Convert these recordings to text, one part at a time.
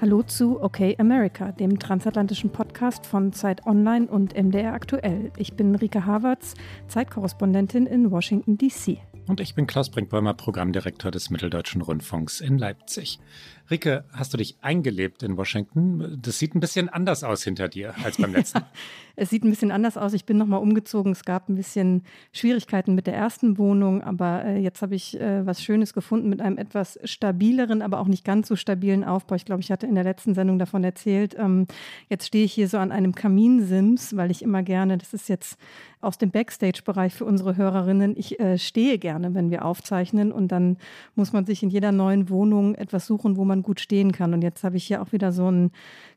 Hallo zu Okay America, dem transatlantischen Podcast von Zeit Online und MDR Aktuell. Ich bin Rike Havertz, Zeitkorrespondentin in Washington, D.C. Und ich bin Klaus Brinkbäumer, Programmdirektor des Mitteldeutschen Rundfunks in Leipzig. Rike, hast du dich eingelebt in Washington? Das sieht ein bisschen anders aus hinter dir als beim letzten. Ja, es sieht ein bisschen anders aus. Ich bin nochmal umgezogen. Es gab ein bisschen Schwierigkeiten mit der ersten Wohnung, aber äh, jetzt habe ich äh, was Schönes gefunden mit einem etwas stabileren, aber auch nicht ganz so stabilen Aufbau. Ich glaube, ich hatte in der letzten Sendung davon erzählt. Ähm, jetzt stehe ich hier so an einem Kaminsims, weil ich immer gerne, das ist jetzt aus dem Backstage-Bereich für unsere Hörerinnen, ich äh, stehe gerne, wenn wir aufzeichnen und dann muss man sich in jeder neuen Wohnung etwas suchen, wo man man gut stehen kann. Und jetzt habe ich hier auch wieder so einen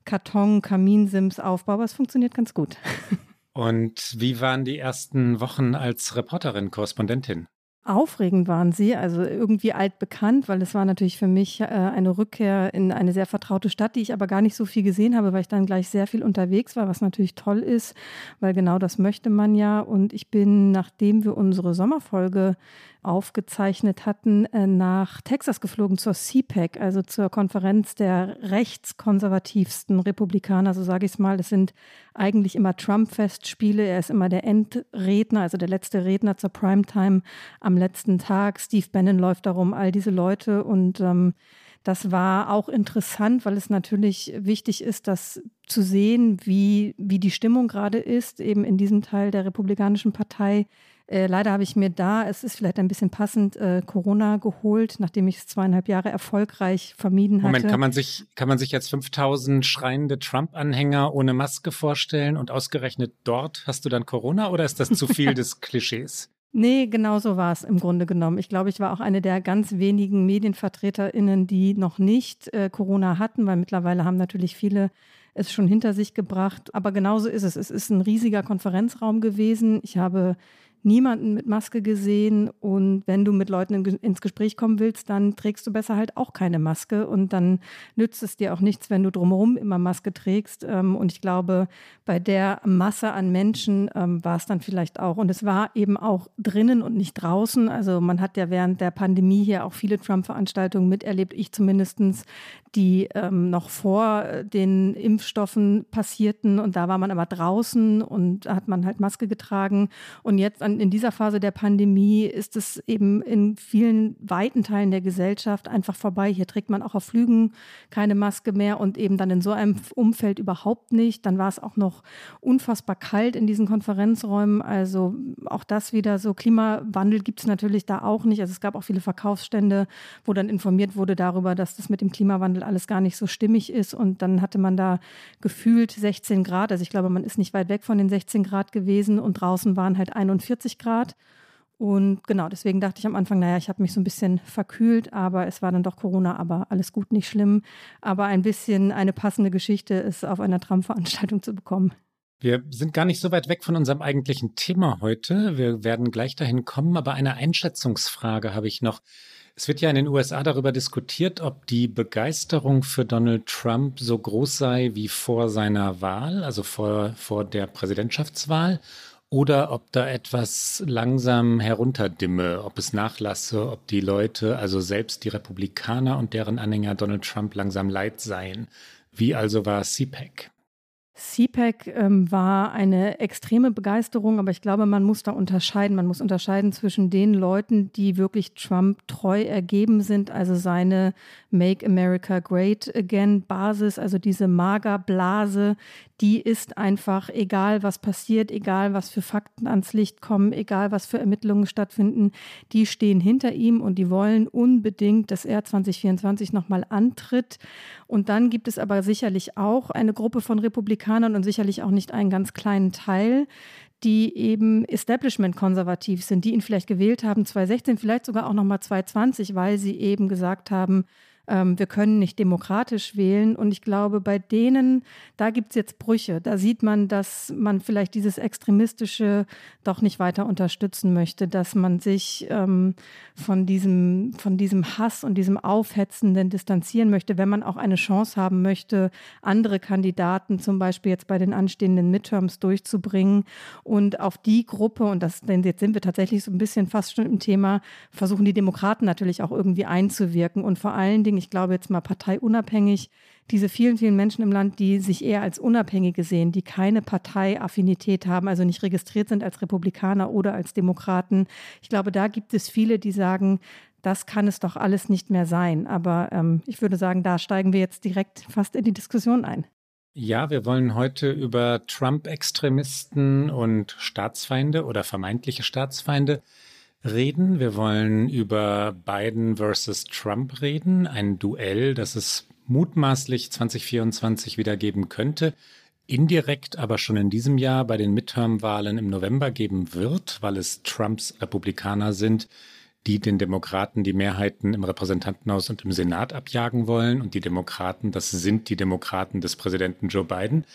Karton-Kaminsims-Aufbau, aber es funktioniert ganz gut. Und wie waren die ersten Wochen als Reporterin, Korrespondentin? Aufregend waren sie, also irgendwie altbekannt, weil es war natürlich für mich äh, eine Rückkehr in eine sehr vertraute Stadt, die ich aber gar nicht so viel gesehen habe, weil ich dann gleich sehr viel unterwegs war, was natürlich toll ist, weil genau das möchte man ja. Und ich bin, nachdem wir unsere Sommerfolge aufgezeichnet hatten, äh, nach Texas geflogen zur CPAC, also zur Konferenz der rechtskonservativsten Republikaner, so sage ich es mal. Es sind eigentlich immer Trump-Festspiele. Er ist immer der Endredner, also der letzte Redner zur Primetime am letzten Tag. Steve Bannon läuft darum, all diese Leute und ähm, das war auch interessant, weil es natürlich wichtig ist, das zu sehen, wie, wie die Stimmung gerade ist, eben in diesem Teil der Republikanischen Partei. Äh, leider habe ich mir da, es ist vielleicht ein bisschen passend, äh, Corona geholt, nachdem ich es zweieinhalb Jahre erfolgreich vermieden hatte. Moment, kann man sich, kann man sich jetzt 5000 schreiende Trump-Anhänger ohne Maske vorstellen und ausgerechnet dort hast du dann Corona oder ist das zu viel des Klischees? Nee, genau so war es im Grunde genommen. Ich glaube, ich war auch eine der ganz wenigen MedienvertreterInnen, die noch nicht äh, Corona hatten, weil mittlerweile haben natürlich viele es schon hinter sich gebracht. Aber genauso ist es. Es ist ein riesiger Konferenzraum gewesen. Ich habe niemanden mit Maske gesehen. Und wenn du mit Leuten ins Gespräch kommen willst, dann trägst du besser halt auch keine Maske. Und dann nützt es dir auch nichts, wenn du drumherum immer Maske trägst. Ähm, und ich glaube, bei der Masse an Menschen ähm, war es dann vielleicht auch. Und es war eben auch drinnen und nicht draußen. Also man hat ja während der Pandemie hier auch viele Trump-Veranstaltungen miterlebt, ich zumindestens, die ähm, noch vor den Impfstoffen passierten. Und da war man aber draußen und hat man halt Maske getragen. Und jetzt an, in dieser Phase der Pandemie ist es eben in vielen weiten Teilen der Gesellschaft einfach vorbei. Hier trägt man auch auf Flügen keine Maske mehr und eben dann in so einem Umfeld überhaupt nicht. Dann war es auch noch unfassbar kalt in diesen Konferenzräumen. Also auch das wieder so. Klimawandel gibt es natürlich da auch nicht. Also es gab auch viele Verkaufsstände, wo dann informiert wurde darüber, dass das mit dem Klimawandel alles gar nicht so stimmig ist. Und dann hatte man da gefühlt 16 Grad. Also ich glaube, man ist nicht weit weg von den 16 Grad gewesen und draußen waren halt 41 Grad. Und genau, deswegen dachte ich am Anfang, naja, ich habe mich so ein bisschen verkühlt, aber es war dann doch Corona, aber alles gut, nicht schlimm. Aber ein bisschen eine passende Geschichte ist auf einer Tram-Veranstaltung zu bekommen. Wir sind gar nicht so weit weg von unserem eigentlichen Thema heute. Wir werden gleich dahin kommen, aber eine Einschätzungsfrage habe ich noch. Es wird ja in den USA darüber diskutiert, ob die Begeisterung für Donald Trump so groß sei wie vor seiner Wahl, also vor, vor der Präsidentschaftswahl, oder ob da etwas langsam herunterdimme, ob es nachlasse, ob die Leute, also selbst die Republikaner und deren Anhänger Donald Trump langsam leid seien. Wie also war CPAC? CPAC ähm, war eine extreme Begeisterung, aber ich glaube, man muss da unterscheiden. Man muss unterscheiden zwischen den Leuten, die wirklich Trump treu ergeben sind, also seine Make America Great Again Basis, also diese Magerblase, die ist einfach, egal was passiert, egal was für Fakten ans Licht kommen, egal was für Ermittlungen stattfinden, die stehen hinter ihm und die wollen unbedingt, dass er 2024 nochmal antritt. Und dann gibt es aber sicherlich auch eine Gruppe von Republikanern und sicherlich auch nicht einen ganz kleinen Teil, die eben Establishment-konservativ sind, die ihn vielleicht gewählt haben 2016, vielleicht sogar auch nochmal 2020, weil sie eben gesagt haben, ähm, wir können nicht demokratisch wählen. Und ich glaube, bei denen, da gibt es jetzt Brüche. Da sieht man, dass man vielleicht dieses Extremistische doch nicht weiter unterstützen möchte, dass man sich ähm, von, diesem, von diesem Hass und diesem Aufhetzenden distanzieren möchte, wenn man auch eine Chance haben möchte, andere Kandidaten zum Beispiel jetzt bei den anstehenden Midterms durchzubringen. Und auf die Gruppe, und das, denn jetzt sind wir tatsächlich so ein bisschen fast schon im Thema, versuchen die Demokraten natürlich auch irgendwie einzuwirken. Und vor allen Dingen, ich glaube jetzt mal parteiunabhängig, diese vielen, vielen Menschen im Land, die sich eher als Unabhängige sehen, die keine Parteiaffinität haben, also nicht registriert sind als Republikaner oder als Demokraten. Ich glaube, da gibt es viele, die sagen, das kann es doch alles nicht mehr sein. Aber ähm, ich würde sagen, da steigen wir jetzt direkt fast in die Diskussion ein. Ja, wir wollen heute über Trump-Extremisten und Staatsfeinde oder vermeintliche Staatsfeinde reden. Wir wollen über Biden versus Trump reden, ein Duell, das es mutmaßlich 2024 wieder geben könnte, indirekt aber schon in diesem Jahr bei den Midterm-Wahlen im November geben wird, weil es Trumps Republikaner sind, die den Demokraten die Mehrheiten im Repräsentantenhaus und im Senat abjagen wollen. Und die Demokraten, das sind die Demokraten des Präsidenten Joe Biden.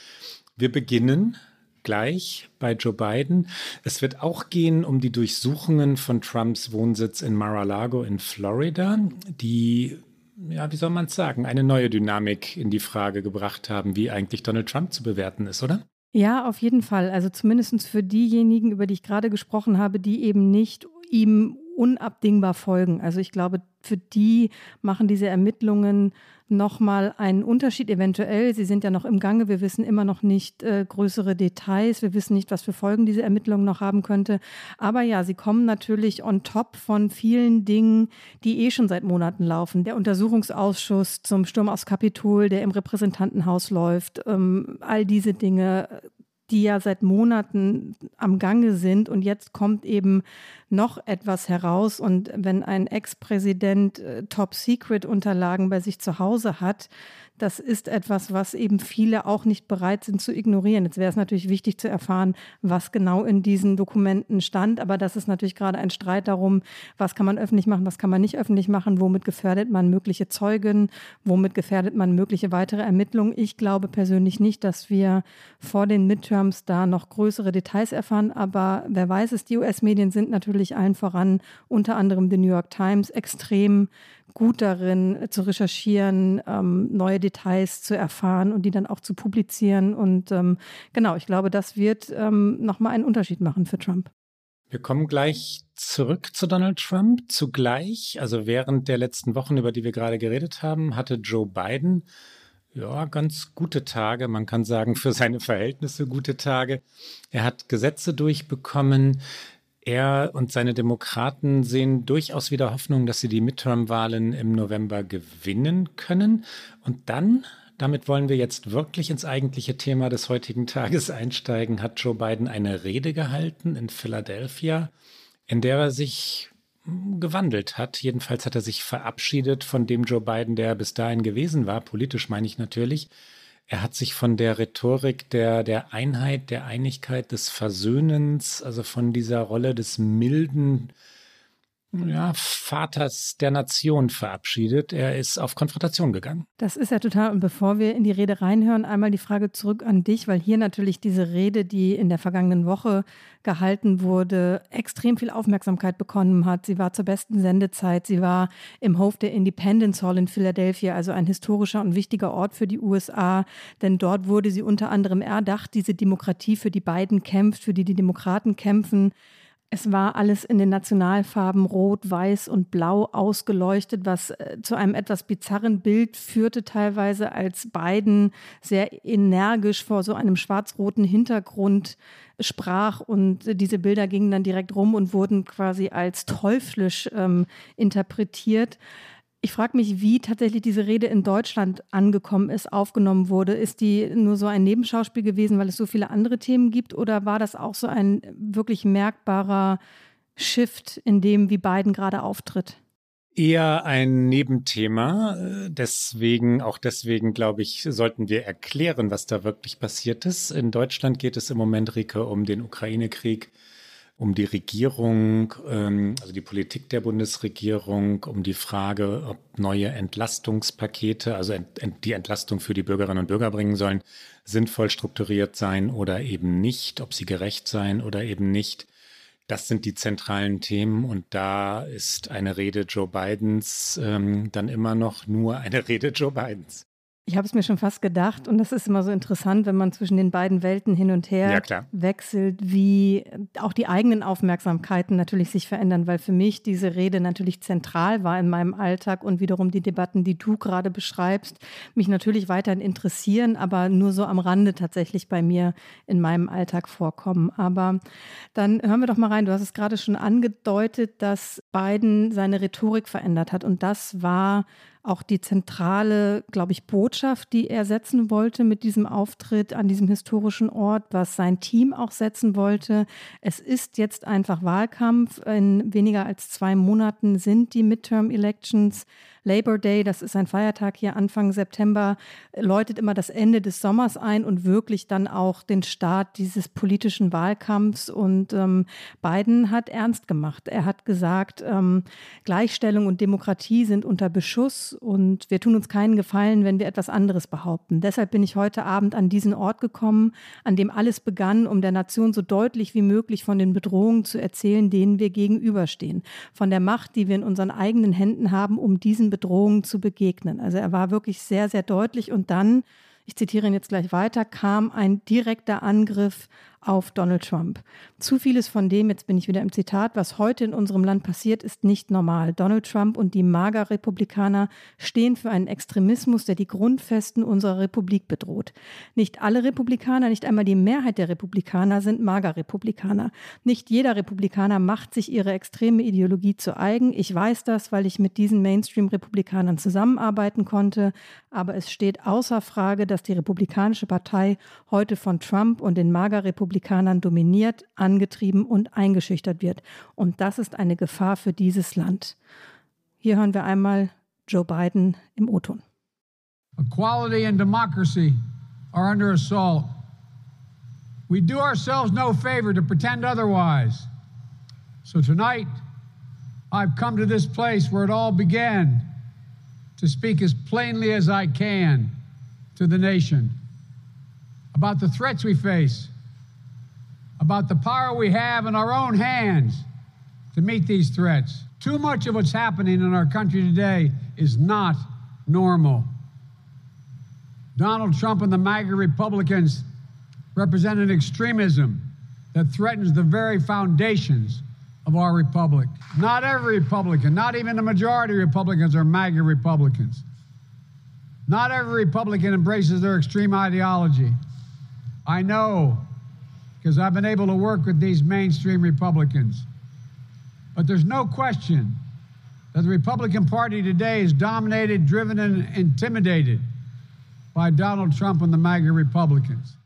Wir beginnen gleich bei Joe Biden. Es wird auch gehen um die Durchsuchungen von Trumps Wohnsitz in Mar-a-Lago in Florida, die ja, wie soll man es sagen, eine neue Dynamik in die Frage gebracht haben, wie eigentlich Donald Trump zu bewerten ist, oder? Ja, auf jeden Fall. Also zumindest für diejenigen, über die ich gerade gesprochen habe, die eben nicht ihm unabdingbar folgen. Also ich glaube, für die machen diese Ermittlungen nochmal einen Unterschied eventuell. Sie sind ja noch im Gange. Wir wissen immer noch nicht äh, größere Details. Wir wissen nicht, was für Folgen diese Ermittlung noch haben könnte. Aber ja, sie kommen natürlich on top von vielen Dingen, die eh schon seit Monaten laufen. Der Untersuchungsausschuss zum Sturm aufs Kapitol, der im Repräsentantenhaus läuft, ähm, all diese Dinge die ja seit Monaten am Gange sind. Und jetzt kommt eben noch etwas heraus. Und wenn ein Ex-Präsident äh, Top-Secret-Unterlagen bei sich zu Hause hat, das ist etwas, was eben viele auch nicht bereit sind zu ignorieren. Jetzt wäre es natürlich wichtig zu erfahren, was genau in diesen Dokumenten stand. Aber das ist natürlich gerade ein Streit darum, was kann man öffentlich machen, was kann man nicht öffentlich machen, womit gefährdet man mögliche Zeugen, womit gefährdet man mögliche weitere Ermittlungen. Ich glaube persönlich nicht, dass wir vor den Midterms da noch größere Details erfahren. Aber wer weiß es, die US-Medien sind natürlich allen voran, unter anderem die New York Times, extrem gut darin äh, zu recherchieren, ähm, neue Details zu erfahren und die dann auch zu publizieren. Und ähm, genau, ich glaube, das wird ähm, nochmal einen Unterschied machen für Trump. Wir kommen gleich zurück zu Donald Trump. Zugleich, also während der letzten Wochen, über die wir gerade geredet haben, hatte Joe Biden ja, ganz gute Tage. Man kann sagen, für seine Verhältnisse gute Tage. Er hat Gesetze durchbekommen, er und seine Demokraten sehen durchaus wieder Hoffnung, dass sie die Midterm-Wahlen im November gewinnen können. Und dann, damit wollen wir jetzt wirklich ins eigentliche Thema des heutigen Tages einsteigen, hat Joe Biden eine Rede gehalten in Philadelphia, in der er sich gewandelt hat. Jedenfalls hat er sich verabschiedet von dem Joe Biden, der bis dahin gewesen war, politisch meine ich natürlich, er hat sich von der Rhetorik der, der Einheit, der Einigkeit, des Versöhnens, also von dieser Rolle des milden ja, Vaters der Nation verabschiedet. Er ist auf Konfrontation gegangen. Das ist ja total. Und bevor wir in die Rede reinhören, einmal die Frage zurück an dich, weil hier natürlich diese Rede, die in der vergangenen Woche gehalten wurde, extrem viel Aufmerksamkeit bekommen hat. Sie war zur besten Sendezeit. Sie war im Hof der Independence Hall in Philadelphia, also ein historischer und wichtiger Ort für die USA. Denn dort wurde sie unter anderem erdacht, diese Demokratie, für die beiden kämpft, für die die Demokraten kämpfen. Es war alles in den Nationalfarben Rot, Weiß und Blau ausgeleuchtet, was äh, zu einem etwas bizarren Bild führte, teilweise als Biden sehr energisch vor so einem schwarz-roten Hintergrund sprach. Und diese Bilder gingen dann direkt rum und wurden quasi als teuflisch ähm, interpretiert. Ich frage mich, wie tatsächlich diese Rede in Deutschland angekommen ist, aufgenommen wurde. Ist die nur so ein Nebenschauspiel gewesen, weil es so viele andere Themen gibt? Oder war das auch so ein wirklich merkbarer Shift in dem, wie Biden gerade auftritt? Eher ein Nebenthema. Deswegen, auch deswegen, glaube ich, sollten wir erklären, was da wirklich passiert ist. In Deutschland geht es im Moment, Rike, um den Ukraine-Krieg um die Regierung, ähm, also die Politik der Bundesregierung, um die Frage, ob neue Entlastungspakete, also die Entlastung für die Bürgerinnen und Bürger bringen sollen, sinnvoll strukturiert sein oder eben nicht, ob sie gerecht sein oder eben nicht. Das sind die zentralen Themen und da ist eine Rede Joe Bidens ähm, dann immer noch nur eine Rede Joe Bidens. Ich habe es mir schon fast gedacht und das ist immer so interessant, wenn man zwischen den beiden Welten hin und her ja, wechselt, wie auch die eigenen Aufmerksamkeiten natürlich sich verändern, weil für mich diese Rede natürlich zentral war in meinem Alltag und wiederum die Debatten, die du gerade beschreibst, mich natürlich weiterhin interessieren, aber nur so am Rande tatsächlich bei mir in meinem Alltag vorkommen. Aber dann hören wir doch mal rein. Du hast es gerade schon angedeutet, dass Biden seine Rhetorik verändert hat und das war auch die zentrale, glaube ich, Botschaft, die er setzen wollte mit diesem Auftritt an diesem historischen Ort, was sein Team auch setzen wollte. Es ist jetzt einfach Wahlkampf. In weniger als zwei Monaten sind die Midterm Elections. Labor Day, das ist ein Feiertag hier Anfang September, läutet immer das Ende des Sommers ein und wirklich dann auch den Start dieses politischen Wahlkampfs. Und ähm, Biden hat ernst gemacht. Er hat gesagt, ähm, Gleichstellung und Demokratie sind unter Beschuss und wir tun uns keinen Gefallen, wenn wir etwas anderes behaupten. Deshalb bin ich heute Abend an diesen Ort gekommen, an dem alles begann, um der Nation so deutlich wie möglich von den Bedrohungen zu erzählen, denen wir gegenüberstehen. Von der Macht, die wir in unseren eigenen Händen haben, um diesen Bedrohungen zu begegnen. Also er war wirklich sehr, sehr deutlich und dann, ich zitiere ihn jetzt gleich weiter, kam ein direkter Angriff auf Donald Trump. Zu vieles von dem, jetzt bin ich wieder im Zitat, was heute in unserem Land passiert, ist nicht normal. Donald Trump und die Mager-Republikaner stehen für einen Extremismus, der die Grundfesten unserer Republik bedroht. Nicht alle Republikaner, nicht einmal die Mehrheit der Republikaner sind Mager-Republikaner. Nicht jeder Republikaner macht sich ihre extreme Ideologie zu eigen. Ich weiß das, weil ich mit diesen Mainstream-Republikanern zusammenarbeiten konnte. Aber es steht außer Frage, dass die Republikanische Partei heute von Trump und den Mager-Republikanern Republikanern dominiert, angetrieben und eingeschüchtert wird. Und das ist eine Gefahr für dieses Land. Hier hören wir einmal Joe Biden im O-Ton. Equality and democracy are under assault. We do ourselves no favor to pretend otherwise. So tonight, I've come to this place where it all began to speak as plainly as I can to the nation about the threats we face about the power we have in our own hands to meet these threats. Too much of what's happening in our country today is not normal. Donald Trump and the MAGA Republicans represent an extremism that threatens the very foundations of our republic. Not every Republican, not even the majority of Republicans are MAGA Republicans. Not every Republican embraces their extreme ideology. I know because I've been able to work with these mainstream Republicans. But there's no question that the Republican Party today is dominated, driven, and intimidated by Donald Trump and the MAGA Republicans.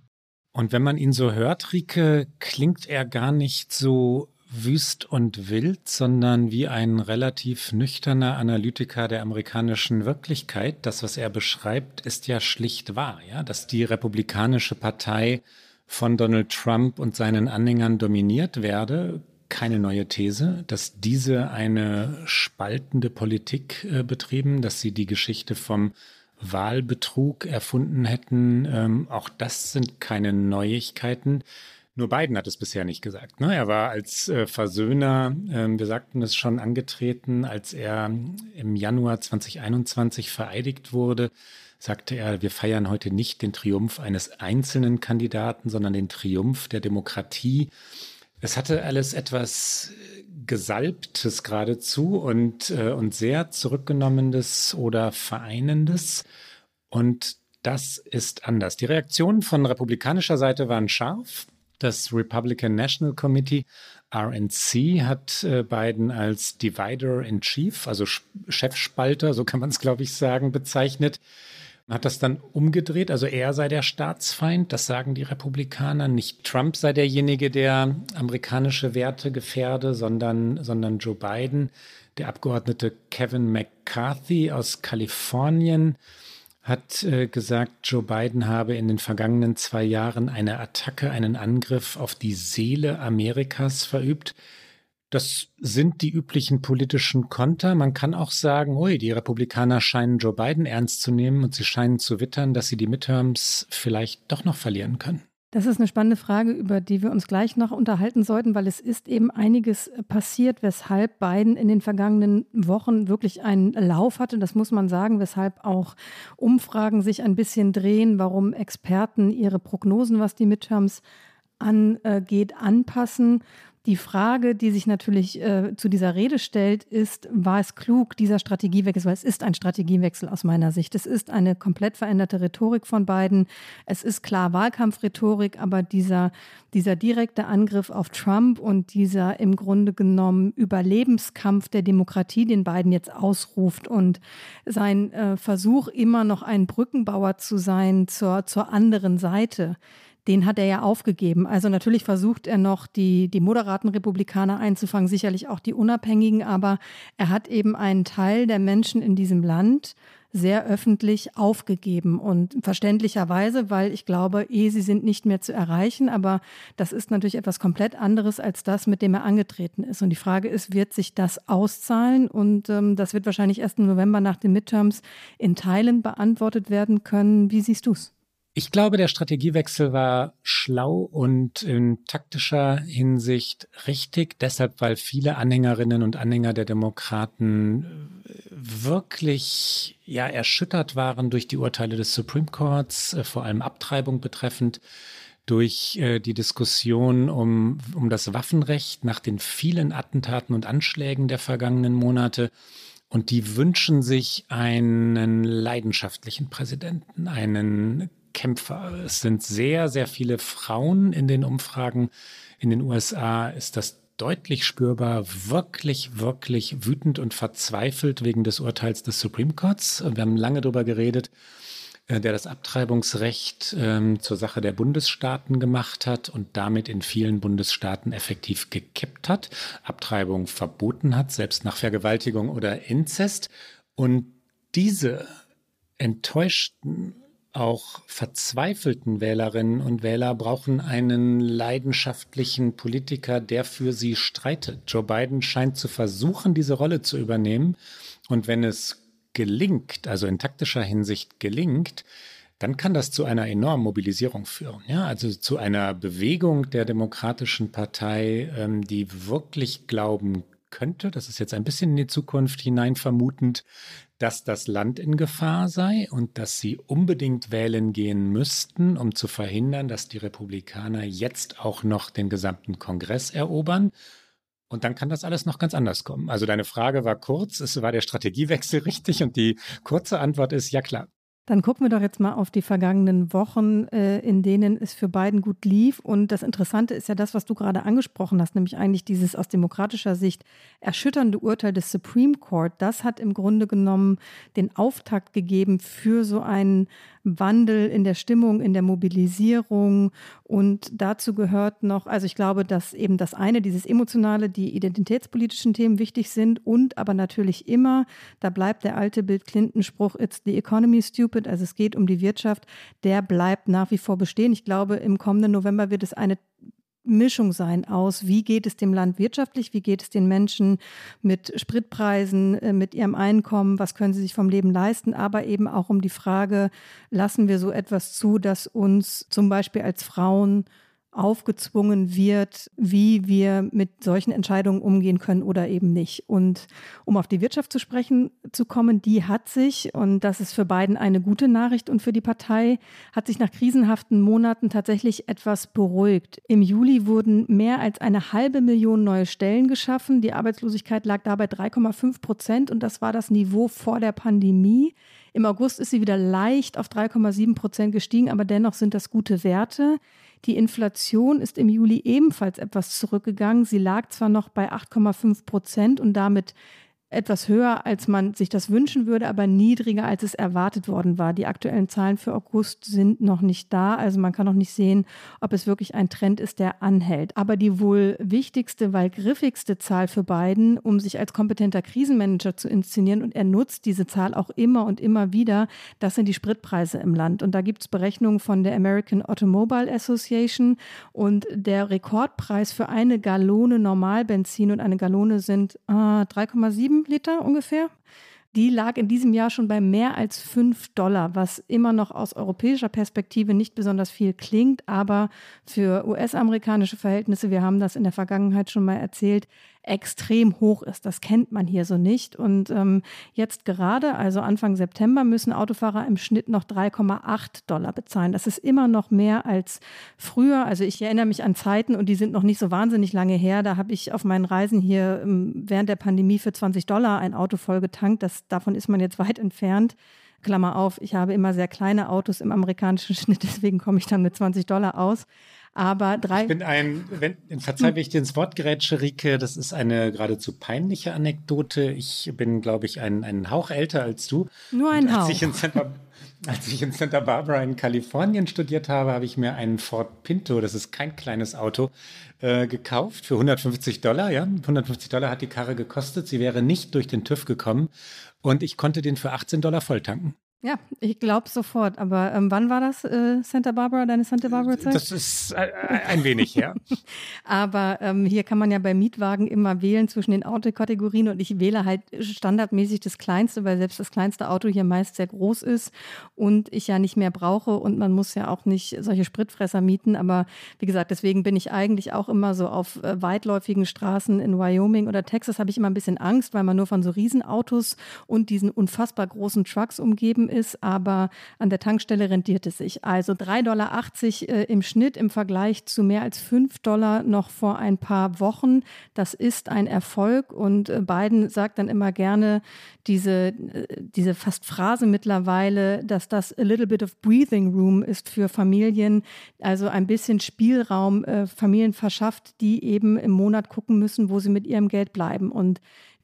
Und wenn man ihn so hört, Rike, klingt er gar nicht so wüst und wild, sondern wie ein relativ nüchterner Analytiker der amerikanischen Wirklichkeit. Das, was er beschreibt, ist ja schlicht wahr, ja, dass die Republikanische Partei von Donald Trump und seinen Anhängern dominiert werde. Keine neue These, dass diese eine spaltende Politik äh, betrieben, dass sie die Geschichte vom Wahlbetrug erfunden hätten. Ähm, auch das sind keine Neuigkeiten. Nur Biden hat es bisher nicht gesagt. Ne? Er war als äh, Versöhner, äh, wir sagten es schon, angetreten, als er im Januar 2021 vereidigt wurde sagte er, wir feiern heute nicht den Triumph eines einzelnen Kandidaten, sondern den Triumph der Demokratie. Es hatte alles etwas Gesalbtes geradezu und, äh, und sehr zurückgenommenes oder vereinendes. Und das ist anders. Die Reaktionen von republikanischer Seite waren scharf. Das Republican National Committee, RNC, hat äh, Biden als Divider in Chief, also Chefspalter, so kann man es, glaube ich, sagen, bezeichnet hat das dann umgedreht. Also er sei der Staatsfeind, das sagen die Republikaner. Nicht Trump sei derjenige, der amerikanische Werte gefährde, sondern, sondern Joe Biden. Der Abgeordnete Kevin McCarthy aus Kalifornien hat äh, gesagt, Joe Biden habe in den vergangenen zwei Jahren eine Attacke, einen Angriff auf die Seele Amerikas verübt. Das sind die üblichen politischen Konter. Man kann auch sagen, ui, die Republikaner scheinen Joe Biden ernst zu nehmen und sie scheinen zu wittern, dass sie die Midterms vielleicht doch noch verlieren können. Das ist eine spannende Frage, über die wir uns gleich noch unterhalten sollten, weil es ist eben einiges passiert, weshalb Biden in den vergangenen Wochen wirklich einen Lauf hatte. Das muss man sagen, weshalb auch Umfragen sich ein bisschen drehen, warum Experten ihre Prognosen, was die Midterms angeht, anpassen. Die Frage, die sich natürlich äh, zu dieser Rede stellt, ist, war es klug, dieser Strategiewechsel, weil es ist ein Strategiewechsel aus meiner Sicht. Es ist eine komplett veränderte Rhetorik von beiden. Es ist klar Wahlkampfrhetorik, aber dieser, dieser direkte Angriff auf Trump und dieser im Grunde genommen Überlebenskampf der Demokratie, den Biden jetzt ausruft und sein äh, Versuch, immer noch ein Brückenbauer zu sein zur, zur anderen Seite, den hat er ja aufgegeben. Also natürlich versucht er noch, die, die moderaten Republikaner einzufangen, sicherlich auch die Unabhängigen, aber er hat eben einen Teil der Menschen in diesem Land sehr öffentlich aufgegeben und verständlicherweise, weil ich glaube, eh, sie sind nicht mehr zu erreichen, aber das ist natürlich etwas komplett anderes als das, mit dem er angetreten ist. Und die Frage ist, wird sich das auszahlen? Und ähm, das wird wahrscheinlich erst im November nach den Midterms in Teilen beantwortet werden können. Wie siehst du es? Ich glaube, der Strategiewechsel war schlau und in taktischer Hinsicht richtig, deshalb, weil viele Anhängerinnen und Anhänger der Demokraten äh, wirklich ja erschüttert waren durch die Urteile des Supreme Courts, äh, vor allem Abtreibung betreffend durch äh, die Diskussion um, um das Waffenrecht nach den vielen Attentaten und Anschlägen der vergangenen Monate. Und die wünschen sich einen leidenschaftlichen Präsidenten, einen Kämpfer. Es sind sehr, sehr viele Frauen in den Umfragen. In den USA ist das deutlich spürbar, wirklich, wirklich wütend und verzweifelt wegen des Urteils des Supreme Courts. Wir haben lange darüber geredet, äh, der das Abtreibungsrecht ähm, zur Sache der Bundesstaaten gemacht hat und damit in vielen Bundesstaaten effektiv gekippt hat, Abtreibung verboten hat, selbst nach Vergewaltigung oder Inzest. Und diese enttäuschten auch verzweifelten Wählerinnen und Wähler brauchen einen leidenschaftlichen Politiker, der für sie streitet. Joe Biden scheint zu versuchen, diese Rolle zu übernehmen. Und wenn es gelingt, also in taktischer Hinsicht gelingt, dann kann das zu einer enormen Mobilisierung führen. Ja, also zu einer Bewegung der Demokratischen Partei, ähm, die wirklich glauben könnte, das ist jetzt ein bisschen in die Zukunft hinein vermutend, dass das Land in Gefahr sei und dass sie unbedingt wählen gehen müssten, um zu verhindern, dass die Republikaner jetzt auch noch den gesamten Kongress erobern. Und dann kann das alles noch ganz anders kommen. Also deine Frage war kurz, es war der Strategiewechsel richtig und die kurze Antwort ist ja klar. Dann gucken wir doch jetzt mal auf die vergangenen Wochen, äh, in denen es für beiden gut lief. Und das Interessante ist ja das, was du gerade angesprochen hast, nämlich eigentlich dieses aus demokratischer Sicht erschütternde Urteil des Supreme Court. Das hat im Grunde genommen den Auftakt gegeben für so einen Wandel in der Stimmung, in der Mobilisierung. Und dazu gehört noch, also ich glaube, dass eben das eine, dieses emotionale, die identitätspolitischen Themen wichtig sind und aber natürlich immer, da bleibt der alte Bill Clinton-Spruch, it's the economy stupid, also es geht um die Wirtschaft, der bleibt nach wie vor bestehen. Ich glaube, im kommenden November wird es eine Mischung sein aus, wie geht es dem Land wirtschaftlich, wie geht es den Menschen mit Spritpreisen, äh, mit ihrem Einkommen, was können sie sich vom Leben leisten, aber eben auch um die Frage, lassen wir so etwas zu, dass uns zum Beispiel als Frauen aufgezwungen wird, wie wir mit solchen Entscheidungen umgehen können oder eben nicht. Und um auf die Wirtschaft zu sprechen zu kommen, die hat sich, und das ist für beiden eine gute Nachricht und für die Partei, hat sich nach krisenhaften Monaten tatsächlich etwas beruhigt. Im Juli wurden mehr als eine halbe Million neue Stellen geschaffen. Die Arbeitslosigkeit lag dabei 3,5 Prozent und das war das Niveau vor der Pandemie. Im August ist sie wieder leicht auf 3,7 Prozent gestiegen, aber dennoch sind das gute Werte. Die Inflation ist im Juli ebenfalls etwas zurückgegangen. Sie lag zwar noch bei 8,5 Prozent und damit etwas höher, als man sich das wünschen würde, aber niedriger, als es erwartet worden war. Die aktuellen Zahlen für August sind noch nicht da, also man kann noch nicht sehen, ob es wirklich ein Trend ist, der anhält. Aber die wohl wichtigste, weil griffigste Zahl für Biden, um sich als kompetenter Krisenmanager zu inszenieren, und er nutzt diese Zahl auch immer und immer wieder, das sind die Spritpreise im Land. Und da gibt es Berechnungen von der American Automobile Association und der Rekordpreis für eine Gallone Normalbenzin und eine Gallone sind äh, 3,7 Liter ungefähr. Die lag in diesem Jahr schon bei mehr als 5 Dollar, was immer noch aus europäischer Perspektive nicht besonders viel klingt, aber für US-amerikanische Verhältnisse, wir haben das in der Vergangenheit schon mal erzählt, extrem hoch ist. Das kennt man hier so nicht. Und ähm, jetzt gerade, also Anfang September, müssen Autofahrer im Schnitt noch 3,8 Dollar bezahlen. Das ist immer noch mehr als früher. Also ich erinnere mich an Zeiten und die sind noch nicht so wahnsinnig lange her. Da habe ich auf meinen Reisen hier ähm, während der Pandemie für 20 Dollar ein Auto voll getankt. Das, davon ist man jetzt weit entfernt. Klammer auf, ich habe immer sehr kleine Autos im amerikanischen Schnitt, deswegen komme ich dann mit 20 Dollar aus. Aber drei. Ich bin ein, wenn, verzeih, wenn ich dir ins Wort gerätsche, Rike, das ist eine geradezu peinliche Anekdote. Ich bin, glaube ich, ein, einen Hauch älter als du. Nur ein als Hauch. Ich in Santa, als ich in Santa Barbara in Kalifornien studiert habe, habe ich mir einen Ford Pinto, das ist kein kleines Auto, äh, gekauft für 150 Dollar. Ja, 150 Dollar hat die Karre gekostet. Sie wäre nicht durch den TÜV gekommen und ich konnte den für 18 Dollar volltanken. Ja, ich glaube sofort. Aber ähm, wann war das, äh, Santa Barbara, deine Santa Barbara-Zeit? Das ist äh, ein wenig her. Aber ähm, hier kann man ja bei Mietwagen immer wählen zwischen den Autokategorien und ich wähle halt standardmäßig das kleinste, weil selbst das kleinste Auto hier meist sehr groß ist und ich ja nicht mehr brauche und man muss ja auch nicht solche Spritfresser mieten. Aber wie gesagt, deswegen bin ich eigentlich auch immer so auf äh, weitläufigen Straßen in Wyoming oder Texas habe ich immer ein bisschen Angst, weil man nur von so Riesenautos und diesen unfassbar großen Trucks umgeben ist, aber an der Tankstelle rentiert es sich. Also 3,80 Dollar äh, im Schnitt im Vergleich zu mehr als 5 Dollar noch vor ein paar Wochen. Das ist ein Erfolg und äh, Biden sagt dann immer gerne diese, äh, diese fast Phrase mittlerweile, dass das a little bit of breathing room ist für Familien, also ein bisschen Spielraum Familien verschafft, die eben im Monat gucken müssen, wo sie mit ihrem Geld bleiben. Und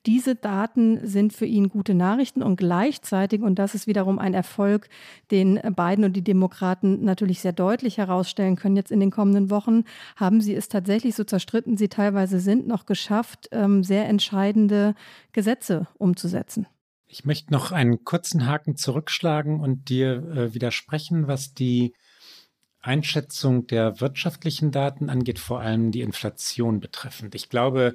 diese Daten sind für ihn gute Nachrichten und gleichzeitig, und das ist wiederum ein Erfolg, den Biden und die Demokraten natürlich sehr deutlich herausstellen können jetzt in den kommenden Wochen, haben sie es tatsächlich, so zerstritten sie teilweise sind, noch geschafft, ähm, sehr entscheidende Gesetze umzusetzen. Ich möchte noch einen kurzen Haken zurückschlagen und dir äh, widersprechen, was die Einschätzung der wirtschaftlichen Daten angeht, vor allem die Inflation betreffend. Ich glaube,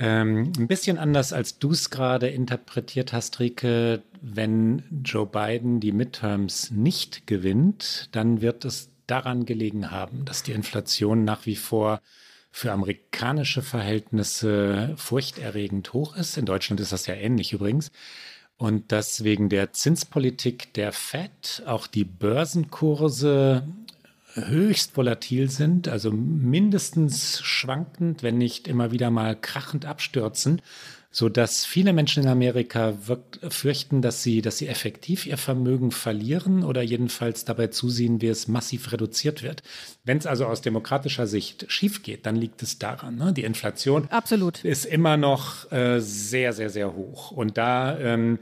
ähm, ein bisschen anders, als du es gerade interpretiert hast, Rike. Wenn Joe Biden die Midterms nicht gewinnt, dann wird es daran gelegen haben, dass die Inflation nach wie vor für amerikanische Verhältnisse furchterregend hoch ist. In Deutschland ist das ja ähnlich übrigens. Und dass wegen der Zinspolitik der Fed auch die Börsenkurse höchst volatil sind, also mindestens schwankend, wenn nicht immer wieder mal krachend abstürzen, so dass viele Menschen in Amerika wirkt, fürchten, dass sie, dass sie effektiv ihr Vermögen verlieren oder jedenfalls dabei zusehen, wie es massiv reduziert wird. Wenn es also aus demokratischer Sicht schief geht, dann liegt es daran. Ne? Die Inflation Absolut. ist immer noch äh, sehr, sehr, sehr hoch. Und da ähm,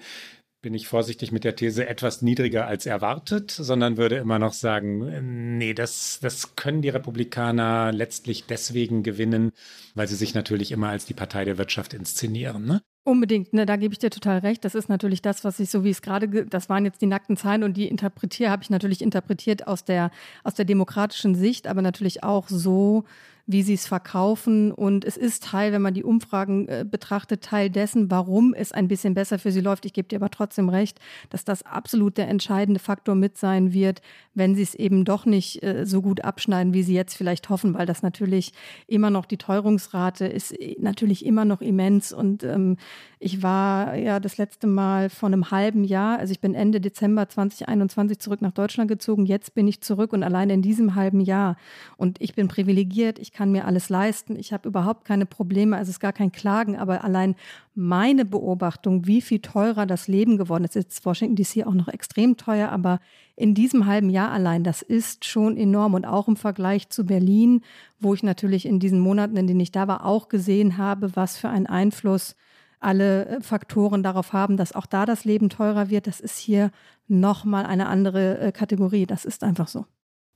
bin ich vorsichtig mit der These etwas niedriger als erwartet, sondern würde immer noch sagen, nee, das, das können die Republikaner letztlich deswegen gewinnen, weil sie sich natürlich immer als die Partei der Wirtschaft inszenieren. Ne? Unbedingt, ne, da gebe ich dir total recht. Das ist natürlich das, was ich so wie es gerade, das waren jetzt die nackten Zahlen und die interpretiere, habe ich natürlich interpretiert aus der, aus der demokratischen Sicht, aber natürlich auch so, wie sie es verkaufen. Und es ist Teil, wenn man die Umfragen äh, betrachtet, Teil dessen, warum es ein bisschen besser für sie läuft. Ich gebe dir aber trotzdem recht, dass das absolut der entscheidende Faktor mit sein wird, wenn sie es eben doch nicht äh, so gut abschneiden, wie sie jetzt vielleicht hoffen, weil das natürlich immer noch die Teuerungsrate ist äh, natürlich immer noch immens. Und ähm, ich war ja das letzte Mal vor einem halben Jahr, also ich bin Ende Dezember 2021 zurück nach Deutschland gezogen. Jetzt bin ich zurück und allein in diesem halben Jahr. Und ich bin privilegiert. Ich kann mir alles leisten. Ich habe überhaupt keine Probleme. Also es ist gar kein Klagen, aber allein meine Beobachtung, wie viel teurer das Leben geworden ist. Jetzt ist Washington DC auch noch extrem teuer, aber in diesem halben Jahr allein, das ist schon enorm. Und auch im Vergleich zu Berlin, wo ich natürlich in diesen Monaten, in denen ich da war, auch gesehen habe, was für einen Einfluss alle äh, Faktoren darauf haben, dass auch da das Leben teurer wird. Das ist hier nochmal eine andere äh, Kategorie. Das ist einfach so.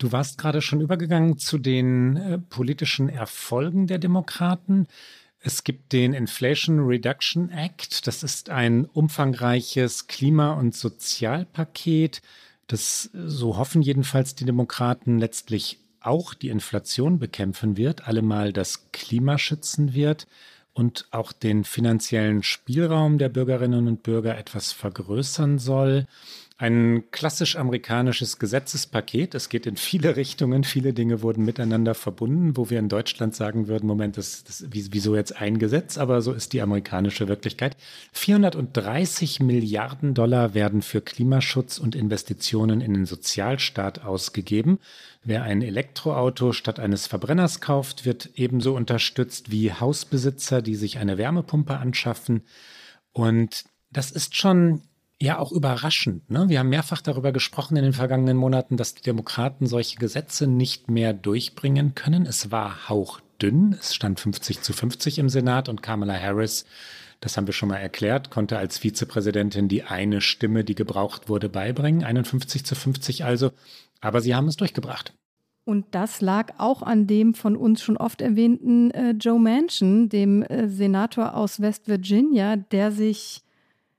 Du warst gerade schon übergegangen zu den äh, politischen Erfolgen der Demokraten. Es gibt den Inflation Reduction Act. Das ist ein umfangreiches Klima- und Sozialpaket, das, so hoffen jedenfalls die Demokraten, letztlich auch die Inflation bekämpfen wird, allemal das Klima schützen wird und auch den finanziellen Spielraum der Bürgerinnen und Bürger etwas vergrößern soll. Ein klassisch amerikanisches Gesetzespaket. Es geht in viele Richtungen. Viele Dinge wurden miteinander verbunden, wo wir in Deutschland sagen würden, Moment, das, das, wieso jetzt ein Gesetz? Aber so ist die amerikanische Wirklichkeit. 430 Milliarden Dollar werden für Klimaschutz und Investitionen in den Sozialstaat ausgegeben. Wer ein Elektroauto statt eines Verbrenners kauft, wird ebenso unterstützt wie Hausbesitzer, die sich eine Wärmepumpe anschaffen. Und das ist schon ja auch überraschend. Ne? Wir haben mehrfach darüber gesprochen in den vergangenen Monaten, dass die Demokraten solche Gesetze nicht mehr durchbringen können. Es war hauchdünn. Es stand 50 zu 50 im Senat und Kamala Harris, das haben wir schon mal erklärt, konnte als Vizepräsidentin die eine Stimme, die gebraucht wurde, beibringen. 51 zu 50 also. Aber sie haben es durchgebracht. Und das lag auch an dem von uns schon oft erwähnten äh, Joe Manchin, dem äh, Senator aus West Virginia, der sich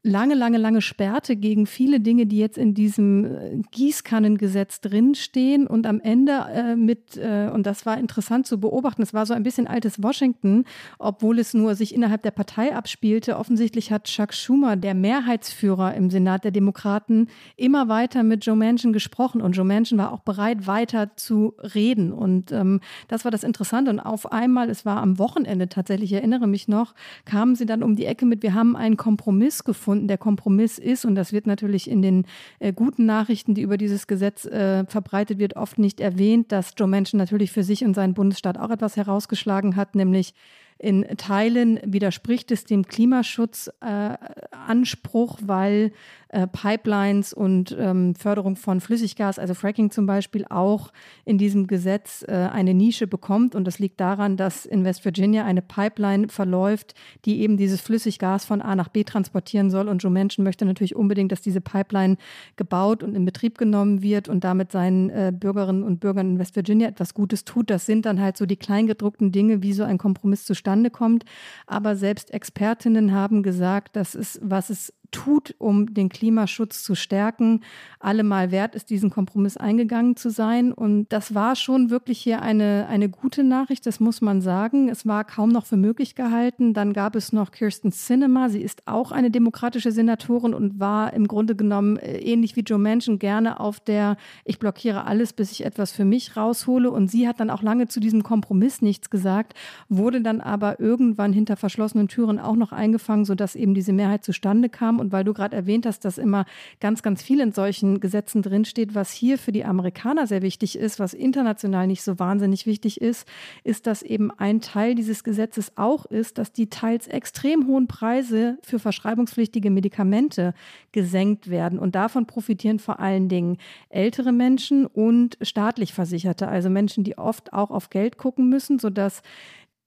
lange, lange, lange sperrte gegen viele Dinge, die jetzt in diesem äh, Gießkannengesetz drinstehen und am Ende äh, mit, äh, und das war interessant zu beobachten, es war so ein bisschen altes Washington, obwohl es nur sich innerhalb der Partei abspielte. Offensichtlich hat Chuck Schumer, der Mehrheitsführer im Senat der Demokraten, immer weiter mit Joe Manchin gesprochen und Joe Manchin war auch bereit, weiter zu reden. Und ähm, das war das Interessante. Und auf einmal, es war am Wochenende tatsächlich, ich erinnere mich noch, kamen sie dann um die Ecke mit, wir haben einen Kompromiss gefunden gefunden. Der Kompromiss ist, und das wird natürlich in den äh, guten Nachrichten, die über dieses Gesetz äh, verbreitet wird, oft nicht erwähnt, dass Joe Manchin natürlich für sich und seinen Bundesstaat auch etwas herausgeschlagen hat, nämlich in Teilen widerspricht es dem Klimaschutzanspruch, äh, weil äh, Pipelines und ähm, Förderung von Flüssiggas, also Fracking zum Beispiel, auch in diesem Gesetz äh, eine Nische bekommt. Und das liegt daran, dass in West Virginia eine Pipeline verläuft, die eben dieses Flüssiggas von A nach B transportieren soll. Und Joe Manchin möchte natürlich unbedingt, dass diese Pipeline gebaut und in Betrieb genommen wird und damit seinen äh, Bürgerinnen und Bürgern in West Virginia etwas Gutes tut. Das sind dann halt so die kleingedruckten Dinge, wie so ein Kompromiss zustande kommt. Aber selbst Expertinnen haben gesagt, das ist, was es tut, um den Klimaschutz zu stärken, allemal wert ist, diesen Kompromiss eingegangen zu sein. Und das war schon wirklich hier eine, eine gute Nachricht, das muss man sagen. Es war kaum noch für möglich gehalten. Dann gab es noch Kirsten Sinema. Sie ist auch eine demokratische Senatorin und war im Grunde genommen äh, ähnlich wie Joe Manchin gerne auf der Ich blockiere alles, bis ich etwas für mich raushole. Und sie hat dann auch lange zu diesem Kompromiss nichts gesagt, wurde dann aber irgendwann hinter verschlossenen Türen auch noch eingefangen, sodass eben diese Mehrheit zustande kam. Und weil du gerade erwähnt hast, dass immer ganz, ganz viel in solchen Gesetzen drinsteht, was hier für die Amerikaner sehr wichtig ist, was international nicht so wahnsinnig wichtig ist, ist, dass eben ein Teil dieses Gesetzes auch ist, dass die teils extrem hohen Preise für verschreibungspflichtige Medikamente gesenkt werden. Und davon profitieren vor allen Dingen ältere Menschen und staatlich Versicherte, also Menschen, die oft auch auf Geld gucken müssen, sodass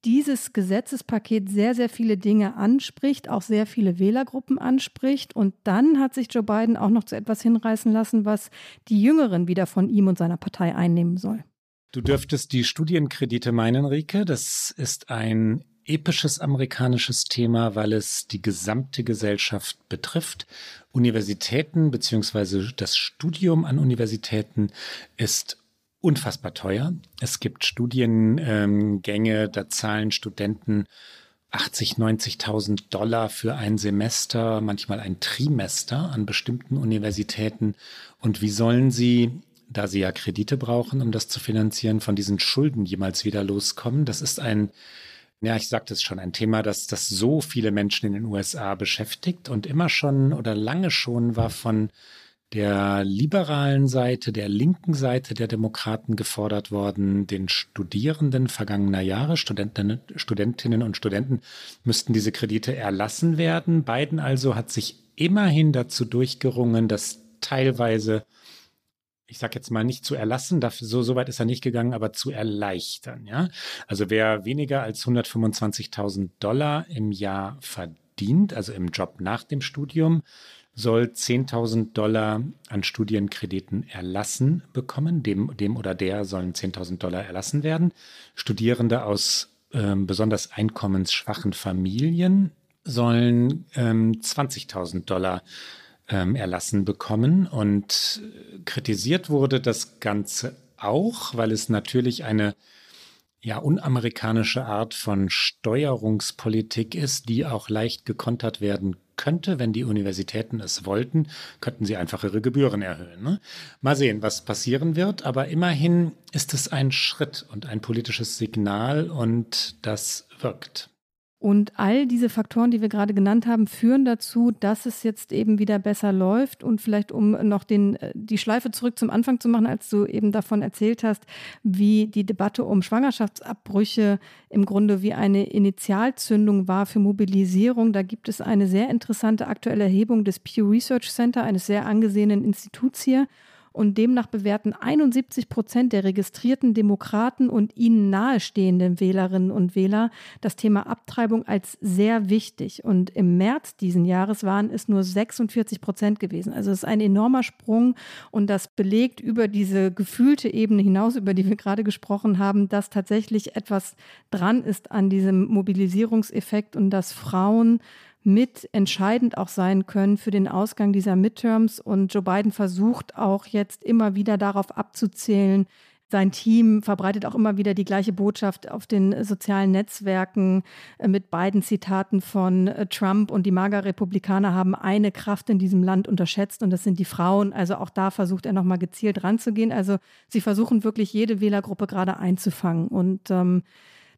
dieses Gesetzespaket sehr, sehr viele Dinge anspricht, auch sehr viele Wählergruppen anspricht. Und dann hat sich Joe Biden auch noch zu etwas hinreißen lassen, was die Jüngeren wieder von ihm und seiner Partei einnehmen soll. Du dürftest die Studienkredite meinen, Rike. Das ist ein episches amerikanisches Thema, weil es die gesamte Gesellschaft betrifft. Universitäten bzw. das Studium an Universitäten ist unfassbar teuer. Es gibt Studiengänge, da zahlen Studenten 80, 90.000 Dollar für ein Semester, manchmal ein Trimester an bestimmten Universitäten. Und wie sollen sie, da sie ja Kredite brauchen, um das zu finanzieren, von diesen Schulden jemals wieder loskommen? Das ist ein, ja, ich sagte es schon, ein Thema, das, das so viele Menschen in den USA beschäftigt und immer schon oder lange schon war von der liberalen Seite, der linken Seite der Demokraten gefordert worden, den Studierenden vergangener Jahre, Studentinnen, Studentinnen und Studenten müssten diese Kredite erlassen werden. Biden also hat sich immerhin dazu durchgerungen, das teilweise ich sage jetzt mal nicht zu erlassen, dafür, so, so weit ist er nicht gegangen, aber zu erleichtern. Ja? Also wer weniger als 125.000 Dollar im Jahr verdient, also im Job nach dem Studium, soll 10.000 Dollar an Studienkrediten erlassen bekommen. Dem, dem oder der sollen 10.000 Dollar erlassen werden. Studierende aus ähm, besonders einkommensschwachen Familien sollen ähm, 20.000 Dollar ähm, erlassen bekommen. Und kritisiert wurde das Ganze auch, weil es natürlich eine ja unamerikanische Art von Steuerungspolitik ist, die auch leicht gekontert werden könnte, wenn die Universitäten es wollten, könnten sie einfach ihre Gebühren erhöhen. Ne? Mal sehen, was passieren wird, aber immerhin ist es ein Schritt und ein politisches Signal und das wirkt. Und all diese Faktoren, die wir gerade genannt haben, führen dazu, dass es jetzt eben wieder besser läuft. Und vielleicht, um noch den, äh, die Schleife zurück zum Anfang zu machen, als du eben davon erzählt hast, wie die Debatte um Schwangerschaftsabbrüche im Grunde wie eine Initialzündung war für Mobilisierung. Da gibt es eine sehr interessante aktuelle Erhebung des Pew Research Center, eines sehr angesehenen Instituts hier und demnach bewerten 71 Prozent der registrierten Demokraten und ihnen nahestehenden Wählerinnen und Wähler das Thema Abtreibung als sehr wichtig. Und im März diesen Jahres waren es nur 46 Prozent gewesen. Also es ist ein enormer Sprung und das belegt über diese gefühlte Ebene hinaus, über die wir gerade gesprochen haben, dass tatsächlich etwas dran ist an diesem Mobilisierungseffekt und dass Frauen mit entscheidend auch sein können für den Ausgang dieser Midterms. Und Joe Biden versucht auch jetzt immer wieder darauf abzuzählen, sein Team verbreitet auch immer wieder die gleiche Botschaft auf den sozialen Netzwerken mit beiden Zitaten von Trump. Und die Mager-Republikaner haben eine Kraft in diesem Land unterschätzt und das sind die Frauen. Also auch da versucht er nochmal gezielt ranzugehen. Also sie versuchen wirklich jede Wählergruppe gerade einzufangen. Und ähm,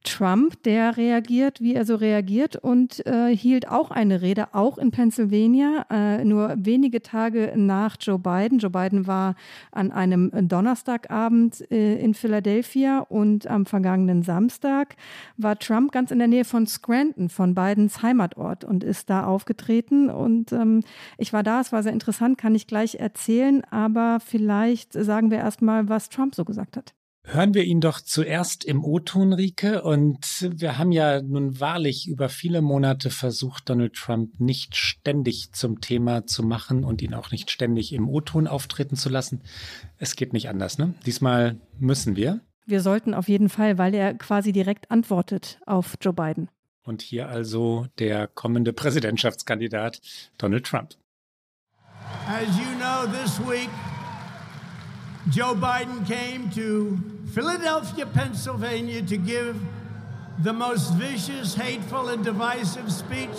Trump, der reagiert, wie er so reagiert und äh, hielt auch eine Rede, auch in Pennsylvania, äh, nur wenige Tage nach Joe Biden. Joe Biden war an einem Donnerstagabend äh, in Philadelphia und am vergangenen Samstag war Trump ganz in der Nähe von Scranton, von Bidens Heimatort und ist da aufgetreten. Und ähm, ich war da, es war sehr interessant, kann ich gleich erzählen, aber vielleicht sagen wir erst mal, was Trump so gesagt hat. Hören wir ihn doch zuerst im O-Ton, Rike. Und wir haben ja nun wahrlich über viele Monate versucht, Donald Trump nicht ständig zum Thema zu machen und ihn auch nicht ständig im O-Ton auftreten zu lassen. Es geht nicht anders, ne? Diesmal müssen wir. Wir sollten auf jeden Fall, weil er quasi direkt antwortet auf Joe Biden. Und hier also der kommende Präsidentschaftskandidat Donald Trump. As you know, this week Joe Biden came to Philadelphia, Pennsylvania to give the most vicious, hateful, and divisive speech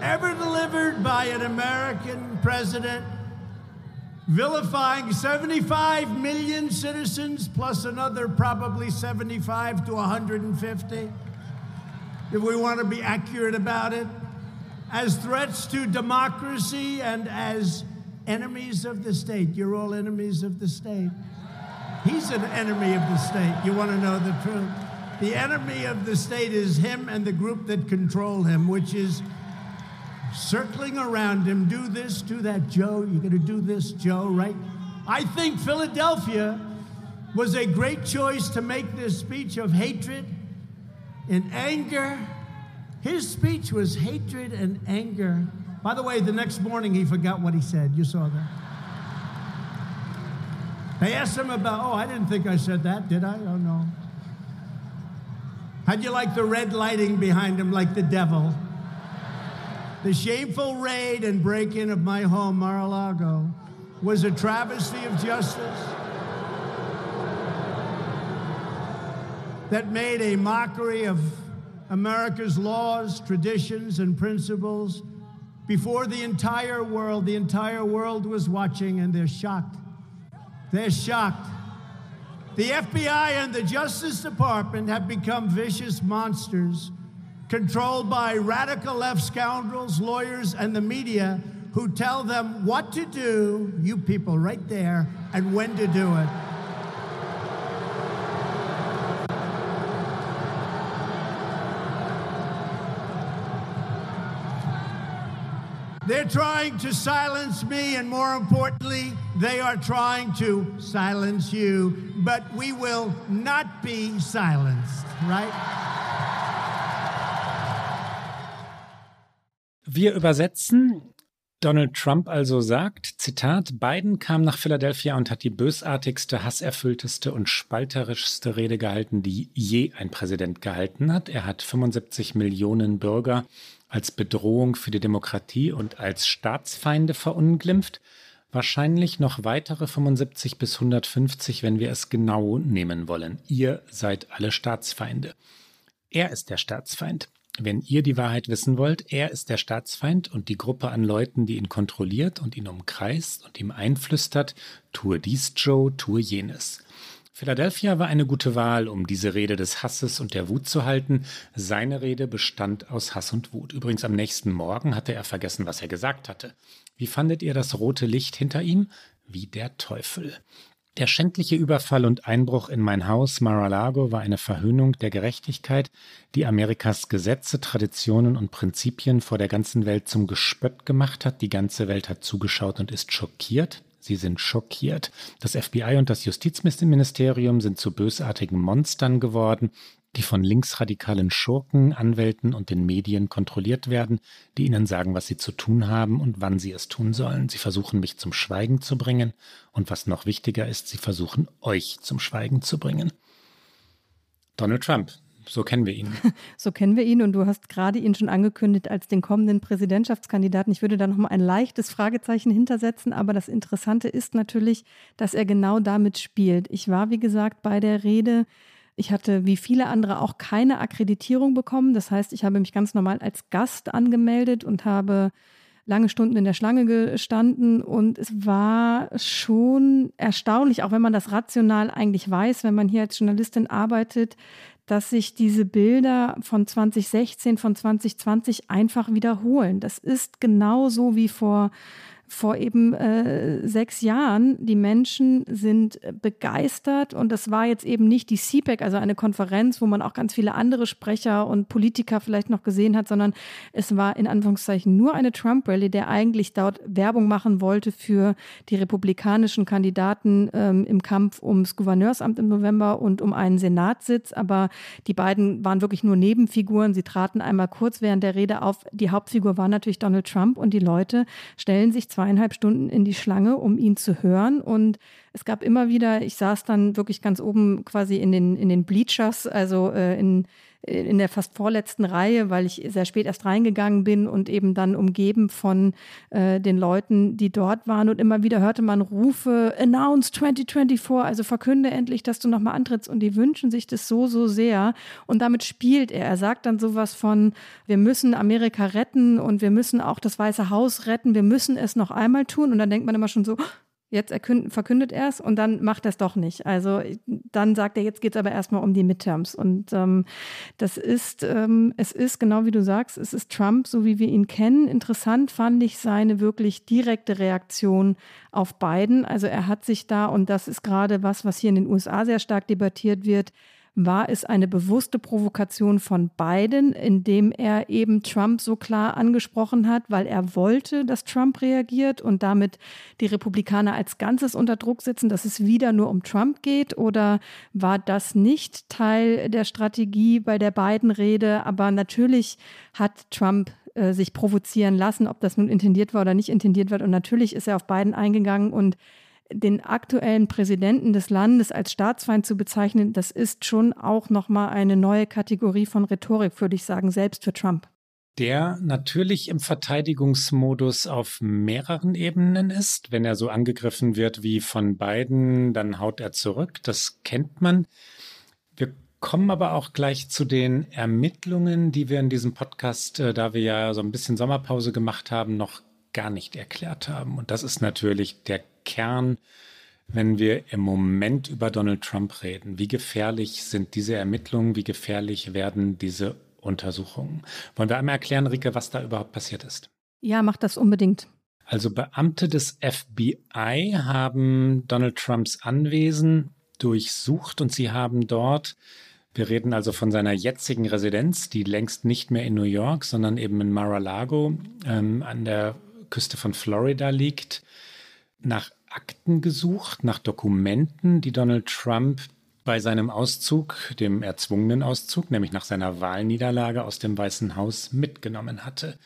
ever delivered by an American president, vilifying 75 million citizens plus another probably 75 to 150, if we want to be accurate about it, as threats to democracy and as enemies of the state. You're all enemies of the state. He's an enemy of the state. You want to know the truth? The enemy of the state is him and the group that control him, which is circling around him. Do this, do that, Joe. You're going to do this, Joe, right? I think Philadelphia was a great choice to make this speech of hatred and anger. His speech was hatred and anger by the way, the next morning he forgot what he said. You saw that. They asked him about, oh, I didn't think I said that, did I? Oh, no. How'd you like the red lighting behind him like the devil? The shameful raid and break in of my home, Mar a Lago, was a travesty of justice that made a mockery of America's laws, traditions, and principles before the entire world. The entire world was watching and they're shocked. They're shocked. The FBI and the Justice Department have become vicious monsters controlled by radical left scoundrels, lawyers, and the media who tell them what to do, you people right there, and when to do it. They're trying to silence me, and more importantly, they are trying to silence you. But we will not be silenced, right? Wir übersetzen. Donald Trump also sagt, Zitat, Biden kam nach Philadelphia und hat die bösartigste, hasserfüllteste und spalterischste Rede gehalten, die je ein Präsident gehalten hat. Er hat 75 Millionen Bürger als Bedrohung für die Demokratie und als Staatsfeinde verunglimpft. Wahrscheinlich noch weitere 75 bis 150, wenn wir es genau nehmen wollen. Ihr seid alle Staatsfeinde. Er ist der Staatsfeind. Wenn ihr die Wahrheit wissen wollt, er ist der Staatsfeind und die Gruppe an Leuten, die ihn kontrolliert und ihn umkreist und ihm einflüstert, tue dies, Joe, tue jenes. Philadelphia war eine gute Wahl, um diese Rede des Hasses und der Wut zu halten. Seine Rede bestand aus Hass und Wut. Übrigens am nächsten Morgen hatte er vergessen, was er gesagt hatte. Wie fandet ihr das rote Licht hinter ihm? Wie der Teufel. Der schändliche Überfall und Einbruch in mein Haus Mar-a-Lago war eine Verhöhnung der Gerechtigkeit, die Amerikas Gesetze, Traditionen und Prinzipien vor der ganzen Welt zum Gespött gemacht hat. Die ganze Welt hat zugeschaut und ist schockiert. Sie sind schockiert. Das FBI und das Justizministerium sind zu bösartigen Monstern geworden, die von linksradikalen Schurken, Anwälten und den Medien kontrolliert werden, die ihnen sagen, was sie zu tun haben und wann sie es tun sollen. Sie versuchen mich zum Schweigen zu bringen und was noch wichtiger ist, sie versuchen euch zum Schweigen zu bringen. Donald Trump, so kennen wir ihn. So kennen wir ihn und du hast gerade ihn schon angekündigt als den kommenden Präsidentschaftskandidaten. Ich würde da noch mal ein leichtes Fragezeichen hintersetzen, aber das Interessante ist natürlich, dass er genau damit spielt. Ich war, wie gesagt, bei der Rede ich hatte wie viele andere auch keine Akkreditierung bekommen. Das heißt, ich habe mich ganz normal als Gast angemeldet und habe lange Stunden in der Schlange gestanden und es war schon erstaunlich, auch wenn man das rational eigentlich weiß, wenn man hier als Journalistin arbeitet, dass sich diese Bilder von 2016, von 2020 einfach wiederholen. Das ist genauso wie vor vor eben äh, sechs Jahren. Die Menschen sind begeistert und das war jetzt eben nicht die CPAC, also eine Konferenz, wo man auch ganz viele andere Sprecher und Politiker vielleicht noch gesehen hat, sondern es war in Anführungszeichen nur eine Trump-Rally, der eigentlich dort Werbung machen wollte für die republikanischen Kandidaten ähm, im Kampf ums Gouverneursamt im November und um einen Senatssitz. Aber die beiden waren wirklich nur Nebenfiguren. Sie traten einmal kurz während der Rede auf. Die Hauptfigur war natürlich Donald Trump und die Leute stellen sich zweieinhalb Stunden in die Schlange, um ihn zu hören. Und es gab immer wieder, ich saß dann wirklich ganz oben quasi in den, in den Bleachers, also äh, in, in der fast vorletzten Reihe, weil ich sehr spät erst reingegangen bin und eben dann umgeben von äh, den Leuten, die dort waren. Und immer wieder hörte man Rufe, Announce 2024, also verkünde endlich, dass du nochmal antrittst. Und die wünschen sich das so, so sehr. Und damit spielt er. Er sagt dann sowas von, wir müssen Amerika retten und wir müssen auch das Weiße Haus retten. Wir müssen es noch einmal tun. Und dann denkt man immer schon so, Jetzt verkündet er es und dann macht er es doch nicht. Also dann sagt er, jetzt geht es aber erstmal um die Midterms. Und ähm, das ist, ähm, es ist genau wie du sagst, es ist Trump, so wie wir ihn kennen. Interessant fand ich seine wirklich direkte Reaktion auf Biden. Also er hat sich da, und das ist gerade was, was hier in den USA sehr stark debattiert wird, war es eine bewusste Provokation von Biden, indem er eben Trump so klar angesprochen hat, weil er wollte, dass Trump reagiert und damit die Republikaner als Ganzes unter Druck setzen, dass es wieder nur um Trump geht? Oder war das nicht Teil der Strategie bei der Biden-Rede? Aber natürlich hat Trump äh, sich provozieren lassen, ob das nun intendiert war oder nicht intendiert wird. Und natürlich ist er auf Biden eingegangen und den aktuellen Präsidenten des Landes als Staatsfeind zu bezeichnen, das ist schon auch nochmal eine neue Kategorie von Rhetorik, würde ich sagen, selbst für Trump. Der natürlich im Verteidigungsmodus auf mehreren Ebenen ist. Wenn er so angegriffen wird wie von Biden, dann haut er zurück. Das kennt man. Wir kommen aber auch gleich zu den Ermittlungen, die wir in diesem Podcast, äh, da wir ja so ein bisschen Sommerpause gemacht haben, noch gar nicht erklärt haben. Und das ist natürlich der Kern, wenn wir im Moment über Donald Trump reden. Wie gefährlich sind diese Ermittlungen? Wie gefährlich werden diese Untersuchungen? Wollen wir einmal erklären, Rike, was da überhaupt passiert ist? Ja, mach das unbedingt. Also Beamte des FBI haben Donald Trumps Anwesen durchsucht und sie haben dort wir reden also von seiner jetzigen Residenz, die längst nicht mehr in New York, sondern eben in Mar-a-Lago ähm, an der Küste von Florida liegt, nach Akten gesucht, nach Dokumenten, die Donald Trump bei seinem Auszug, dem erzwungenen Auszug, nämlich nach seiner Wahlniederlage aus dem Weißen Haus mitgenommen hatte.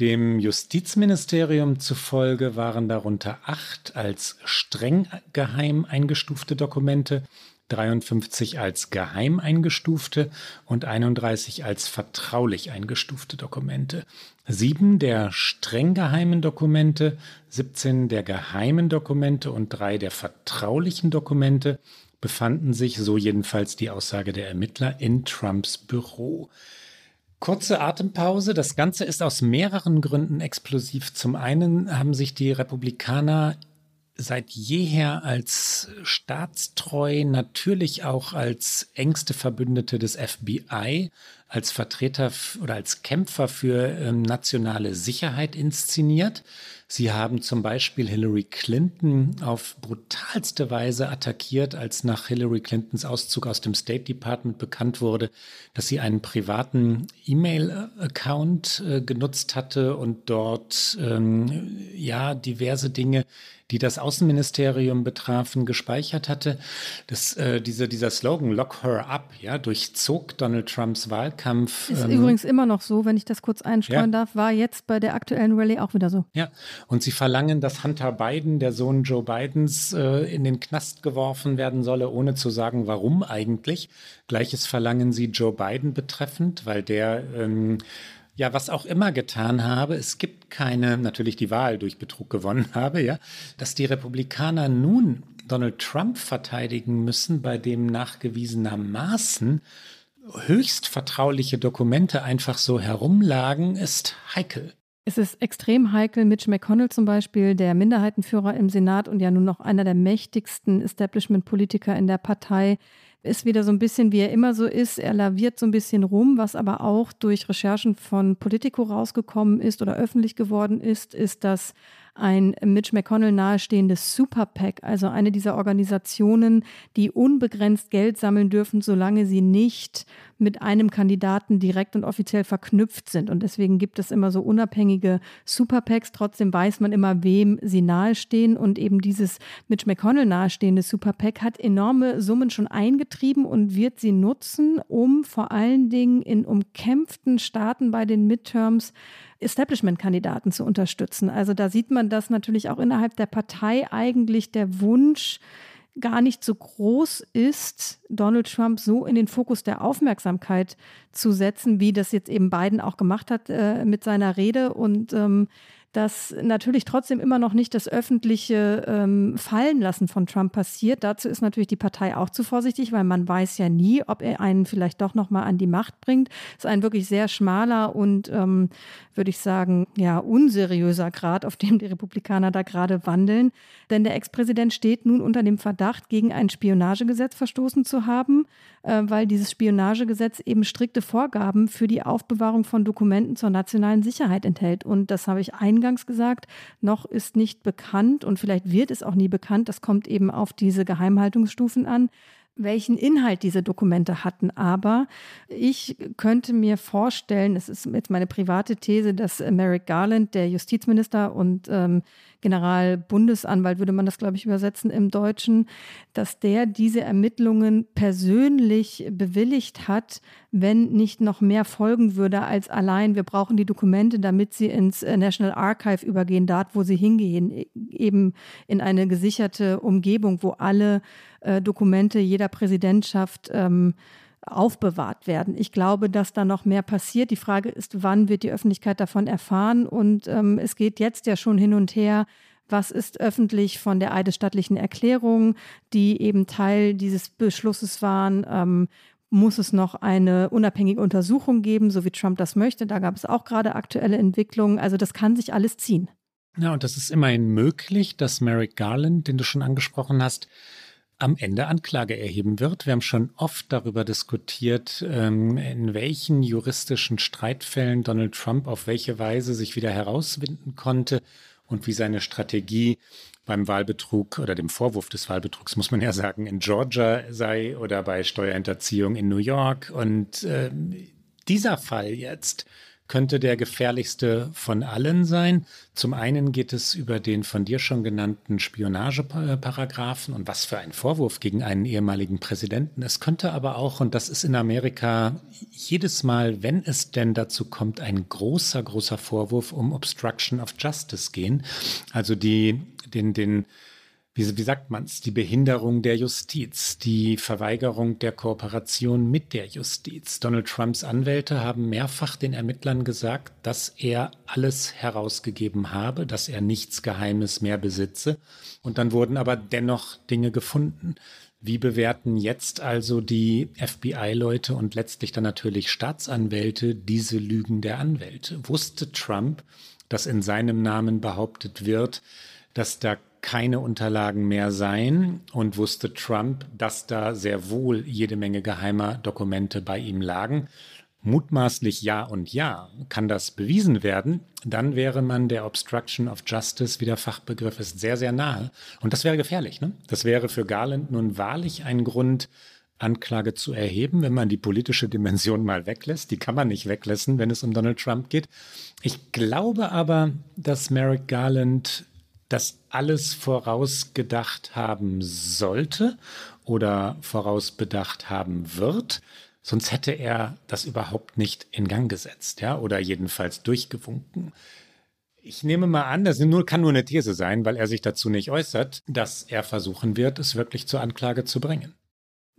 Dem Justizministerium zufolge waren darunter acht als streng geheim eingestufte Dokumente, 53 als geheim eingestufte und 31 als vertraulich eingestufte Dokumente. Sieben der streng geheimen Dokumente, 17 der geheimen Dokumente und drei der vertraulichen Dokumente befanden sich, so jedenfalls die Aussage der Ermittler, in Trumps Büro. Kurze Atempause. Das Ganze ist aus mehreren Gründen explosiv. Zum einen haben sich die Republikaner seit jeher als staatstreu, natürlich auch als engste Verbündete des FBI, als Vertreter oder als Kämpfer für ähm, nationale Sicherheit inszeniert. Sie haben zum Beispiel Hillary Clinton auf brutalste Weise attackiert, als nach Hillary Clintons Auszug aus dem State Department bekannt wurde, dass sie einen privaten E-Mail-Account äh, genutzt hatte und dort ähm, ja diverse Dinge die das Außenministerium betrafen, gespeichert hatte. Das, äh, diese, dieser Slogan Lock her up, ja, durchzog Donald Trumps Wahlkampf. Ist ähm, übrigens immer noch so, wenn ich das kurz einstreuen ja. darf, war jetzt bei der aktuellen Rallye auch wieder so. Ja, und sie verlangen, dass Hunter Biden, der Sohn Joe Bidens, äh, in den Knast geworfen werden solle, ohne zu sagen, warum eigentlich. Gleiches verlangen sie Joe Biden betreffend, weil der ähm, ja, was auch immer getan habe, es gibt keine, natürlich die Wahl durch Betrug gewonnen habe, ja, dass die Republikaner nun Donald Trump verteidigen müssen, bei dem nachgewiesenermaßen höchst vertrauliche Dokumente einfach so herumlagen, ist heikel. Es ist extrem heikel. Mitch McConnell zum Beispiel, der Minderheitenführer im Senat und ja nun noch einer der mächtigsten Establishment-Politiker in der Partei, ist wieder so ein bisschen, wie er immer so ist. Er laviert so ein bisschen rum, was aber auch durch Recherchen von Politico rausgekommen ist oder öffentlich geworden ist, ist, dass ein Mitch McConnell nahestehendes Super PAC, also eine dieser Organisationen, die unbegrenzt Geld sammeln dürfen, solange sie nicht mit einem Kandidaten direkt und offiziell verknüpft sind. Und deswegen gibt es immer so unabhängige Super PACs. Trotzdem weiß man immer, wem sie nahestehen. Und eben dieses Mitch McConnell nahestehende Super PAC hat enorme Summen schon eingetrieben und wird sie nutzen, um vor allen Dingen in umkämpften Staaten bei den Midterms Establishment-Kandidaten zu unterstützen. Also da sieht man, dass natürlich auch innerhalb der Partei eigentlich der Wunsch gar nicht so groß ist, Donald Trump so in den Fokus der Aufmerksamkeit zu setzen, wie das jetzt eben Biden auch gemacht hat äh, mit seiner Rede. Und ähm, dass natürlich trotzdem immer noch nicht das öffentliche ähm, Fallenlassen von Trump passiert. Dazu ist natürlich die Partei auch zu vorsichtig, weil man weiß ja nie, ob er einen vielleicht doch noch mal an die Macht bringt. Es ist ein wirklich sehr schmaler und ähm, würde ich sagen, ja, unseriöser Grad, auf dem die Republikaner da gerade wandeln. Denn der Ex-Präsident steht nun unter dem Verdacht, gegen ein Spionagegesetz verstoßen zu haben, äh, weil dieses Spionagegesetz eben strikte Vorgaben für die Aufbewahrung von Dokumenten zur nationalen Sicherheit enthält. Und das habe ich eingangs gesagt, noch ist nicht bekannt und vielleicht wird es auch nie bekannt. Das kommt eben auf diese Geheimhaltungsstufen an welchen Inhalt diese Dokumente hatten. Aber ich könnte mir vorstellen, es ist jetzt meine private These, dass Merrick Garland, der Justizminister und ähm, Generalbundesanwalt, würde man das, glaube ich, übersetzen im Deutschen, dass der diese Ermittlungen persönlich bewilligt hat, wenn nicht noch mehr folgen würde als allein, wir brauchen die Dokumente, damit sie ins äh, National Archive übergehen, dort, wo sie hingehen, e, eben in eine gesicherte Umgebung, wo alle äh, Dokumente jeder Präsidentschaft ähm, aufbewahrt werden. Ich glaube, dass da noch mehr passiert. Die Frage ist, wann wird die Öffentlichkeit davon erfahren? Und ähm, es geht jetzt ja schon hin und her. Was ist öffentlich von der eidesstattlichen Erklärung, die eben Teil dieses Beschlusses waren? Ähm, muss es noch eine unabhängige Untersuchung geben, so wie Trump das möchte? Da gab es auch gerade aktuelle Entwicklungen. Also das kann sich alles ziehen. Ja, und das ist immerhin möglich, dass Merrick Garland, den du schon angesprochen hast, am Ende Anklage erheben wird. Wir haben schon oft darüber diskutiert, ähm, in welchen juristischen Streitfällen Donald Trump auf welche Weise sich wieder herauswinden konnte und wie seine Strategie beim Wahlbetrug oder dem Vorwurf des Wahlbetrugs, muss man ja sagen, in Georgia sei oder bei Steuerhinterziehung in New York. Und äh, dieser Fall jetzt könnte der gefährlichste von allen sein. Zum einen geht es über den von dir schon genannten Spionageparagraphen und was für ein Vorwurf gegen einen ehemaligen Präsidenten. Es könnte aber auch, und das ist in Amerika jedes Mal, wenn es denn dazu kommt, ein großer, großer Vorwurf um Obstruction of Justice gehen. Also die, den, den, wie, wie sagt man es, die Behinderung der Justiz, die Verweigerung der Kooperation mit der Justiz. Donald Trumps Anwälte haben mehrfach den Ermittlern gesagt, dass er alles herausgegeben habe, dass er nichts Geheimes mehr besitze. Und dann wurden aber dennoch Dinge gefunden. Wie bewerten jetzt also die FBI-Leute und letztlich dann natürlich Staatsanwälte diese Lügen der Anwälte? Wusste Trump, dass in seinem Namen behauptet wird, dass da keine Unterlagen mehr seien und wusste Trump, dass da sehr wohl jede Menge geheimer Dokumente bei ihm lagen. Mutmaßlich ja und ja. Kann das bewiesen werden, dann wäre man der Obstruction of Justice, wie der Fachbegriff ist, sehr, sehr nahe. Und das wäre gefährlich. Ne? Das wäre für Garland nun wahrlich ein Grund, Anklage zu erheben, wenn man die politische Dimension mal weglässt. Die kann man nicht weglassen, wenn es um Donald Trump geht. Ich glaube aber, dass Merrick Garland das alles vorausgedacht haben sollte oder vorausbedacht haben wird. Sonst hätte er das überhaupt nicht in Gang gesetzt, ja, oder jedenfalls durchgewunken. Ich nehme mal an, das kann nur eine These sein, weil er sich dazu nicht äußert, dass er versuchen wird, es wirklich zur Anklage zu bringen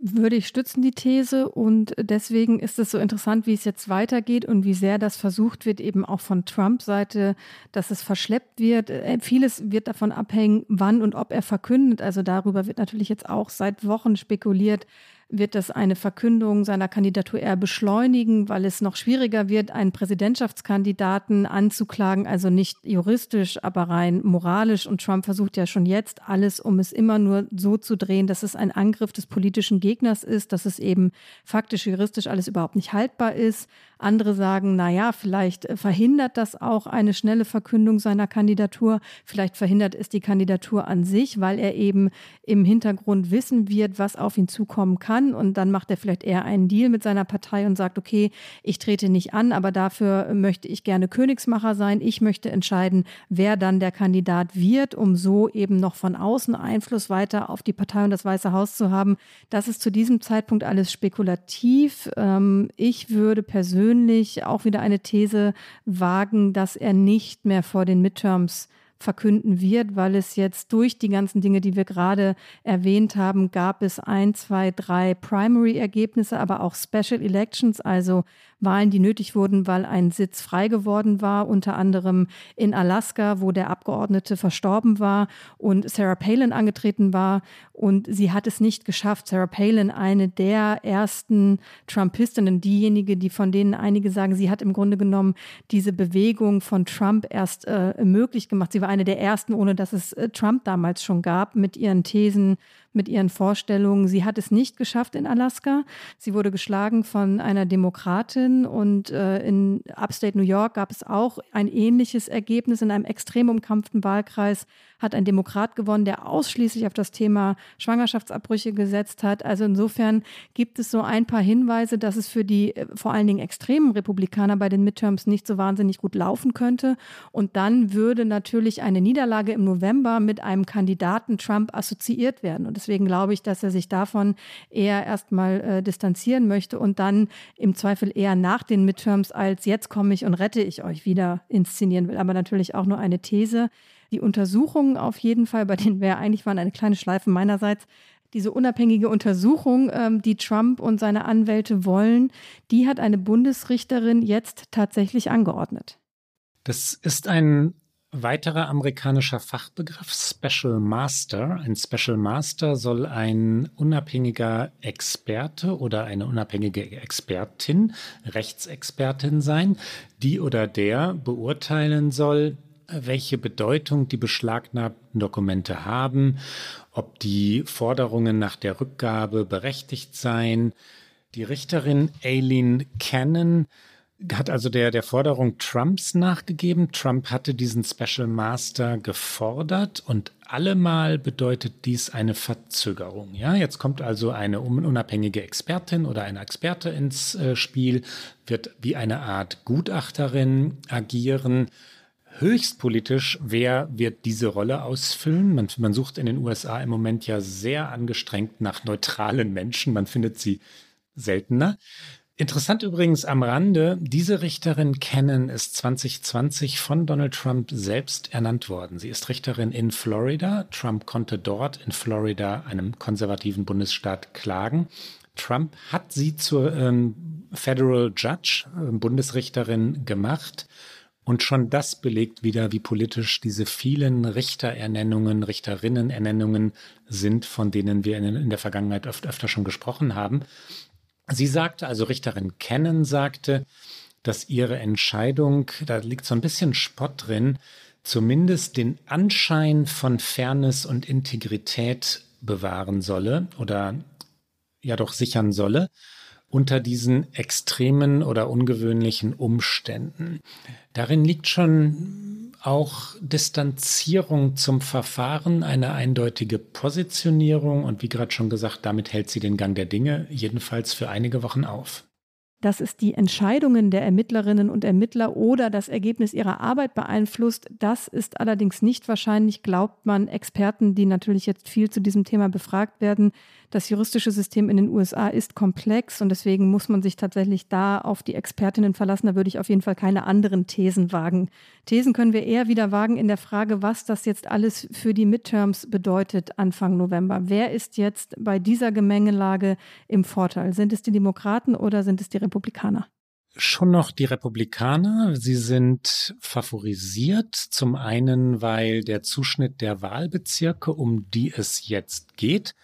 würde ich stützen, die These. Und deswegen ist es so interessant, wie es jetzt weitergeht und wie sehr das versucht wird, eben auch von Trump-Seite, dass es verschleppt wird. Äh, vieles wird davon abhängen, wann und ob er verkündet. Also darüber wird natürlich jetzt auch seit Wochen spekuliert, wird das eine Verkündung seiner Kandidatur eher beschleunigen, weil es noch schwieriger wird, einen Präsidentschaftskandidaten anzuklagen, also nicht juristisch, aber rein moralisch. Und Trump versucht ja schon jetzt alles, um es immer nur so zu drehen, dass es ein Angriff des politischen Gegners ist, dass es eben faktisch, juristisch alles überhaupt nicht haltbar ist. Andere sagen, na ja, vielleicht verhindert das auch eine schnelle Verkündung seiner Kandidatur. Vielleicht verhindert es die Kandidatur an sich, weil er eben im Hintergrund wissen wird, was auf ihn zukommen kann. Und dann macht er vielleicht eher einen Deal mit seiner Partei und sagt, okay, ich trete nicht an, aber dafür möchte ich gerne Königsmacher sein. Ich möchte entscheiden, wer dann der Kandidat wird, um so eben noch von außen Einfluss weiter auf die Partei und das Weiße Haus zu haben. Das ist zu diesem Zeitpunkt alles spekulativ. Ähm, ich würde persönlich persönlich auch wieder eine These wagen, dass er nicht mehr vor den Midterms verkünden wird, weil es jetzt durch die ganzen Dinge, die wir gerade erwähnt haben, gab es ein, zwei, drei Primary-Ergebnisse, aber auch Special Elections, also Wahlen, die nötig wurden, weil ein Sitz frei geworden war, unter anderem in Alaska, wo der Abgeordnete verstorben war und Sarah Palin angetreten war. Und sie hat es nicht geschafft. Sarah Palin, eine der ersten Trumpistinnen, diejenige, die von denen einige sagen, sie hat im Grunde genommen diese Bewegung von Trump erst äh, möglich gemacht. Sie war eine der ersten, ohne dass es äh, Trump damals schon gab, mit ihren Thesen mit ihren Vorstellungen. Sie hat es nicht geschafft in Alaska. Sie wurde geschlagen von einer Demokratin und äh, in Upstate New York gab es auch ein ähnliches Ergebnis in einem extrem umkampften Wahlkreis hat ein Demokrat gewonnen, der ausschließlich auf das Thema Schwangerschaftsabbrüche gesetzt hat. Also insofern gibt es so ein paar Hinweise, dass es für die äh, vor allen Dingen extremen Republikaner bei den Midterms nicht so wahnsinnig gut laufen könnte. Und dann würde natürlich eine Niederlage im November mit einem Kandidaten Trump assoziiert werden. Und deswegen glaube ich, dass er sich davon eher erstmal äh, distanzieren möchte und dann im Zweifel eher nach den Midterms als jetzt komme ich und rette ich euch wieder inszenieren will. Aber natürlich auch nur eine These die Untersuchungen auf jeden Fall, bei denen wir eigentlich waren, eine kleine Schleife meinerseits, diese unabhängige Untersuchung, ähm, die Trump und seine Anwälte wollen, die hat eine Bundesrichterin jetzt tatsächlich angeordnet. Das ist ein weiterer amerikanischer Fachbegriff, Special Master. Ein Special Master soll ein unabhängiger Experte oder eine unabhängige Expertin, Rechtsexpertin sein, die oder der beurteilen soll, welche Bedeutung die beschlagnahmten Dokumente haben, ob die Forderungen nach der Rückgabe berechtigt seien. Die Richterin Aileen Cannon hat also der, der Forderung Trumps nachgegeben. Trump hatte diesen Special Master gefordert und allemal bedeutet dies eine Verzögerung. Ja, jetzt kommt also eine unabhängige Expertin oder ein Experte ins äh, Spiel, wird wie eine Art Gutachterin agieren. Höchst politisch, wer wird diese Rolle ausfüllen? Man, man sucht in den USA im Moment ja sehr angestrengt nach neutralen Menschen. Man findet sie seltener. Interessant übrigens am Rande, diese Richterin Cannon ist 2020 von Donald Trump selbst ernannt worden. Sie ist Richterin in Florida. Trump konnte dort in Florida, einem konservativen Bundesstaat, klagen. Trump hat sie zur ähm, Federal Judge, äh, Bundesrichterin gemacht. Und schon das belegt wieder, wie politisch diese vielen Richterernennungen, Richterinnenernennungen sind, von denen wir in, in der Vergangenheit öfter, öfter schon gesprochen haben. Sie sagte, also Richterin Cannon sagte, dass ihre Entscheidung, da liegt so ein bisschen Spott drin, zumindest den Anschein von Fairness und Integrität bewahren solle oder ja doch sichern solle unter diesen extremen oder ungewöhnlichen Umständen. Darin liegt schon auch Distanzierung zum Verfahren, eine eindeutige Positionierung und wie gerade schon gesagt, damit hält sie den Gang der Dinge jedenfalls für einige Wochen auf dass es die Entscheidungen der Ermittlerinnen und Ermittler oder das Ergebnis ihrer Arbeit beeinflusst. Das ist allerdings nicht wahrscheinlich, glaubt man Experten, die natürlich jetzt viel zu diesem Thema befragt werden. Das juristische System in den USA ist komplex und deswegen muss man sich tatsächlich da auf die Expertinnen verlassen. Da würde ich auf jeden Fall keine anderen Thesen wagen. Thesen können wir eher wieder wagen in der Frage, was das jetzt alles für die Midterms bedeutet Anfang November. Wer ist jetzt bei dieser Gemengelage im Vorteil? Sind es die Demokraten oder sind es die Republikaner? Schon noch die Republikaner. Sie sind favorisiert. Zum einen, weil der Zuschnitt der Wahlbezirke, um die es jetzt geht,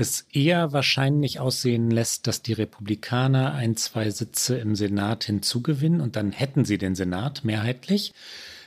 es eher wahrscheinlich aussehen lässt, dass die Republikaner ein, zwei Sitze im Senat hinzugewinnen und dann hätten sie den Senat mehrheitlich.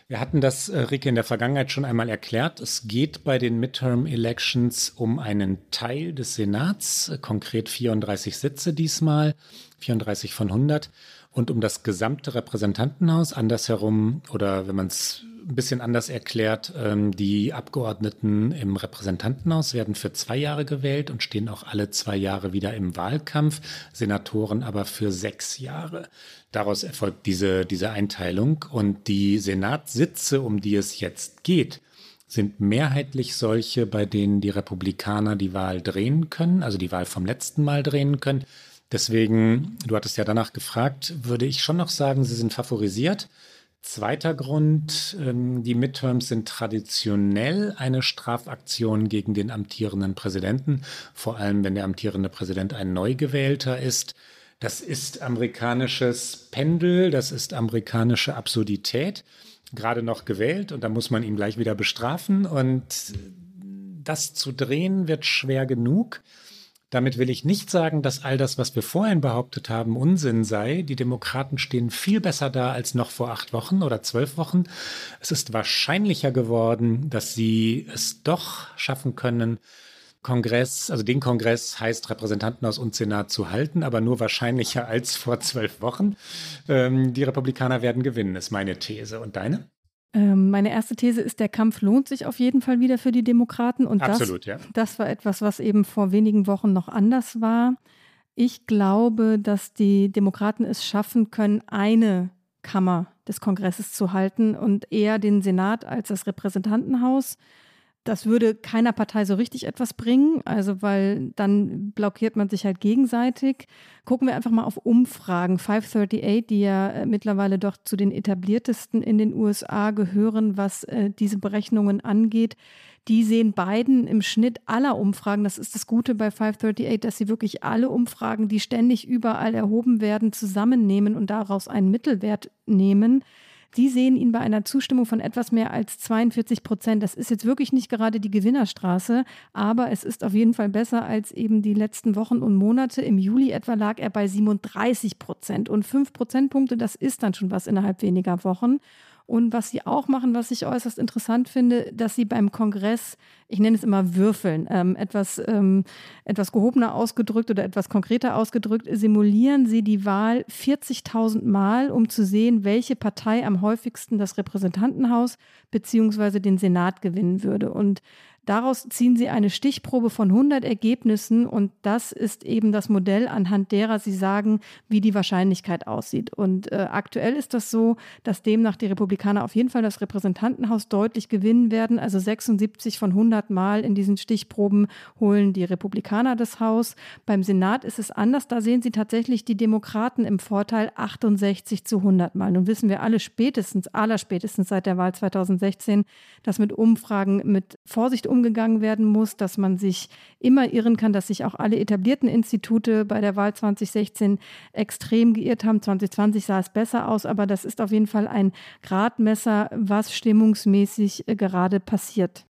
Wir hatten das, äh, Rike, in der Vergangenheit schon einmal erklärt. Es geht bei den Midterm Elections um einen Teil des Senats, äh, konkret 34 Sitze diesmal, 34 von 100, und um das gesamte Repräsentantenhaus. Andersherum, oder wenn man es ein bisschen anders erklärt. Ähm, die Abgeordneten im Repräsentantenhaus werden für zwei Jahre gewählt und stehen auch alle zwei Jahre wieder im Wahlkampf, Senatoren aber für sechs Jahre. Daraus erfolgt diese, diese Einteilung und die Senatssitze, um die es jetzt geht, sind mehrheitlich solche, bei denen die Republikaner die Wahl drehen können, also die Wahl vom letzten Mal drehen können. Deswegen, du hattest ja danach gefragt, würde ich schon noch sagen, sie sind favorisiert. Zweiter Grund, ähm, die Midterms sind traditionell eine Strafaktion gegen den amtierenden Präsidenten, vor allem wenn der amtierende Präsident ein neu gewählter ist. Das ist amerikanisches Pendel, das ist amerikanische Absurdität, gerade noch gewählt und da muss man ihn gleich wieder bestrafen und das zu drehen wird schwer genug. Damit will ich nicht sagen, dass all das, was wir vorhin behauptet haben, Unsinn sei. Die Demokraten stehen viel besser da als noch vor acht Wochen oder zwölf Wochen. Es ist wahrscheinlicher geworden, dass sie es doch schaffen können, Kongress, also den Kongress heißt Repräsentantenhaus und Senat zu halten, aber nur wahrscheinlicher als vor zwölf Wochen. Ähm, die Republikaner werden gewinnen, ist meine These. Und deine? Ähm, meine erste These ist, der Kampf lohnt sich auf jeden Fall wieder für die Demokraten. Und Absolut, das, ja. das war etwas, was eben vor wenigen Wochen noch anders war. Ich glaube, dass die Demokraten es schaffen können, eine Kammer des Kongresses zu halten und eher den Senat als das Repräsentantenhaus. Das würde keiner Partei so richtig etwas bringen, also weil dann blockiert man sich halt gegenseitig. Gucken wir einfach mal auf Umfragen. 538, die ja äh, mittlerweile doch zu den etabliertesten in den USA gehören, was äh, diese Berechnungen angeht. Die sehen beiden im Schnitt aller Umfragen, das ist das Gute bei 538, dass sie wirklich alle Umfragen, die ständig überall erhoben werden, zusammennehmen und daraus einen Mittelwert nehmen. Sie sehen ihn bei einer Zustimmung von etwas mehr als 42 Prozent. Das ist jetzt wirklich nicht gerade die Gewinnerstraße, aber es ist auf jeden Fall besser als eben die letzten Wochen und Monate. Im Juli etwa lag er bei 37 Prozent und fünf Prozentpunkte, das ist dann schon was innerhalb weniger Wochen. Und was sie auch machen, was ich äußerst interessant finde, dass sie beim Kongress ich nenne es immer Würfeln, ähm, etwas, ähm, etwas gehobener ausgedrückt oder etwas konkreter ausgedrückt, simulieren Sie die Wahl 40.000 Mal, um zu sehen, welche Partei am häufigsten das Repräsentantenhaus beziehungsweise den Senat gewinnen würde. Und Daraus ziehen Sie eine Stichprobe von 100 Ergebnissen und das ist eben das Modell, anhand derer Sie sagen, wie die Wahrscheinlichkeit aussieht. Und äh, aktuell ist das so, dass demnach die Republikaner auf jeden Fall das Repräsentantenhaus deutlich gewinnen werden. Also 76 von 100 Mal in diesen Stichproben holen die Republikaner das Haus. Beim Senat ist es anders. Da sehen Sie tatsächlich die Demokraten im Vorteil 68 zu 100 Mal. Nun wissen wir alle spätestens, allerspätestens seit der Wahl 2016, dass mit Umfragen mit Vorsicht umgegangen werden muss, dass man sich immer irren kann, dass sich auch alle etablierten Institute bei der Wahl 2016 extrem geirrt haben. 2020 sah es besser aus, aber das ist auf jeden Fall ein Gradmesser, was stimmungsmäßig äh, gerade passiert.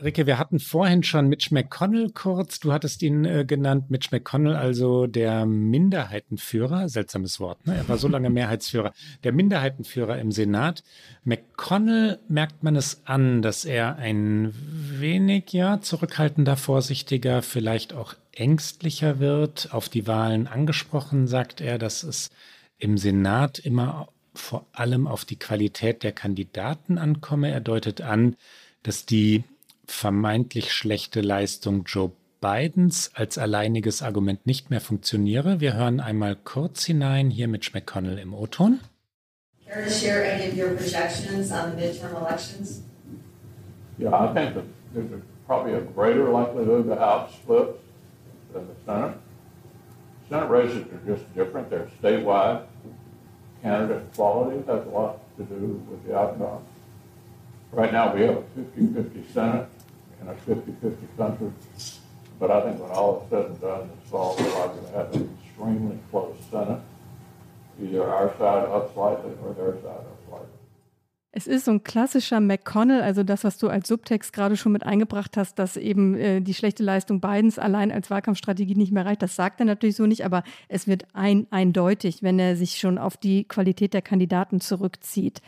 Ricke, wir hatten vorhin schon Mitch McConnell kurz. Du hattest ihn äh, genannt, Mitch McConnell, also der Minderheitenführer. Seltsames Wort, ne? Er war so lange Mehrheitsführer. Der Minderheitenführer im Senat. McConnell merkt man es an, dass er ein wenig, ja, zurückhaltender, vorsichtiger, vielleicht auch ängstlicher wird. Auf die Wahlen angesprochen, sagt er, dass es im Senat immer vor allem auf die Qualität der Kandidaten ankomme. Er deutet an, dass die vermeintlich schlechte Leistung Joe Bidens als alleiniges Argument nicht mehr funktioniere. Wir hören einmal kurz hinein hier mit McConnell im O-Ton. Care to share any of your projections on the midterm elections? Yeah, I think that there's a, probably a greater likelihood the House splits than the Senate. Senate races are just different. They're statewide. Candidate quality has a lot to do with the outcome. Right now, we have a 50 50 Senate in a 50-50 country. But I think when all is said and done this fall, we're likely to have an extremely close Senate. Either our side up slightly or their side. Es ist so ein klassischer McConnell, also das, was du als Subtext gerade schon mit eingebracht hast, dass eben äh, die schlechte Leistung Bidens allein als Wahlkampfstrategie nicht mehr reicht. Das sagt er natürlich so nicht, aber es wird ein, eindeutig, wenn er sich schon auf die Qualität der Kandidaten zurückzieht.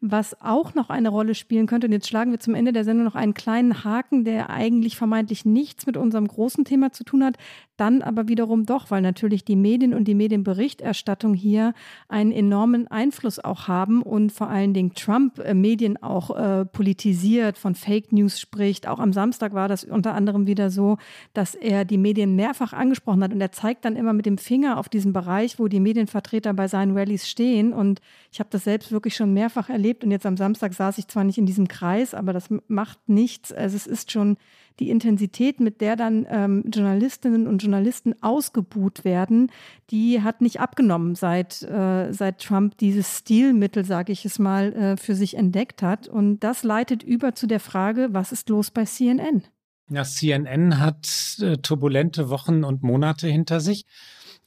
Was auch noch eine Rolle spielen könnte, und jetzt schlagen wir zum Ende der Sendung noch einen kleinen Haken, der eigentlich vermeintlich nichts mit unserem großen Thema zu tun hat, dann aber wiederum doch, weil natürlich die Medien und die Medienberichterstattung hier einen enormen Einfluss auch haben und vor allen Dingen Trump äh, Medien auch äh, politisiert, von Fake News spricht. Auch am Samstag war das unter anderem wieder so, dass er die Medien mehrfach angesprochen hat und er zeigt dann immer mit dem Finger auf diesen Bereich, wo die Medienvertreter bei seinen Rallyes stehen. Und ich habe das selbst wirklich schon mehrfach erlebt und jetzt am Samstag saß ich zwar nicht in diesem Kreis, aber das macht nichts. Also es ist schon die Intensität, mit der dann ähm, Journalistinnen und Journalisten ausgebuht werden, die hat nicht abgenommen, seit, äh, seit Trump dieses Stilmittel, sage ich es mal, äh, für sich entdeckt hat. Und das leitet über zu der Frage, was ist los bei CNN? Ja, CNN hat äh, turbulente Wochen und Monate hinter sich.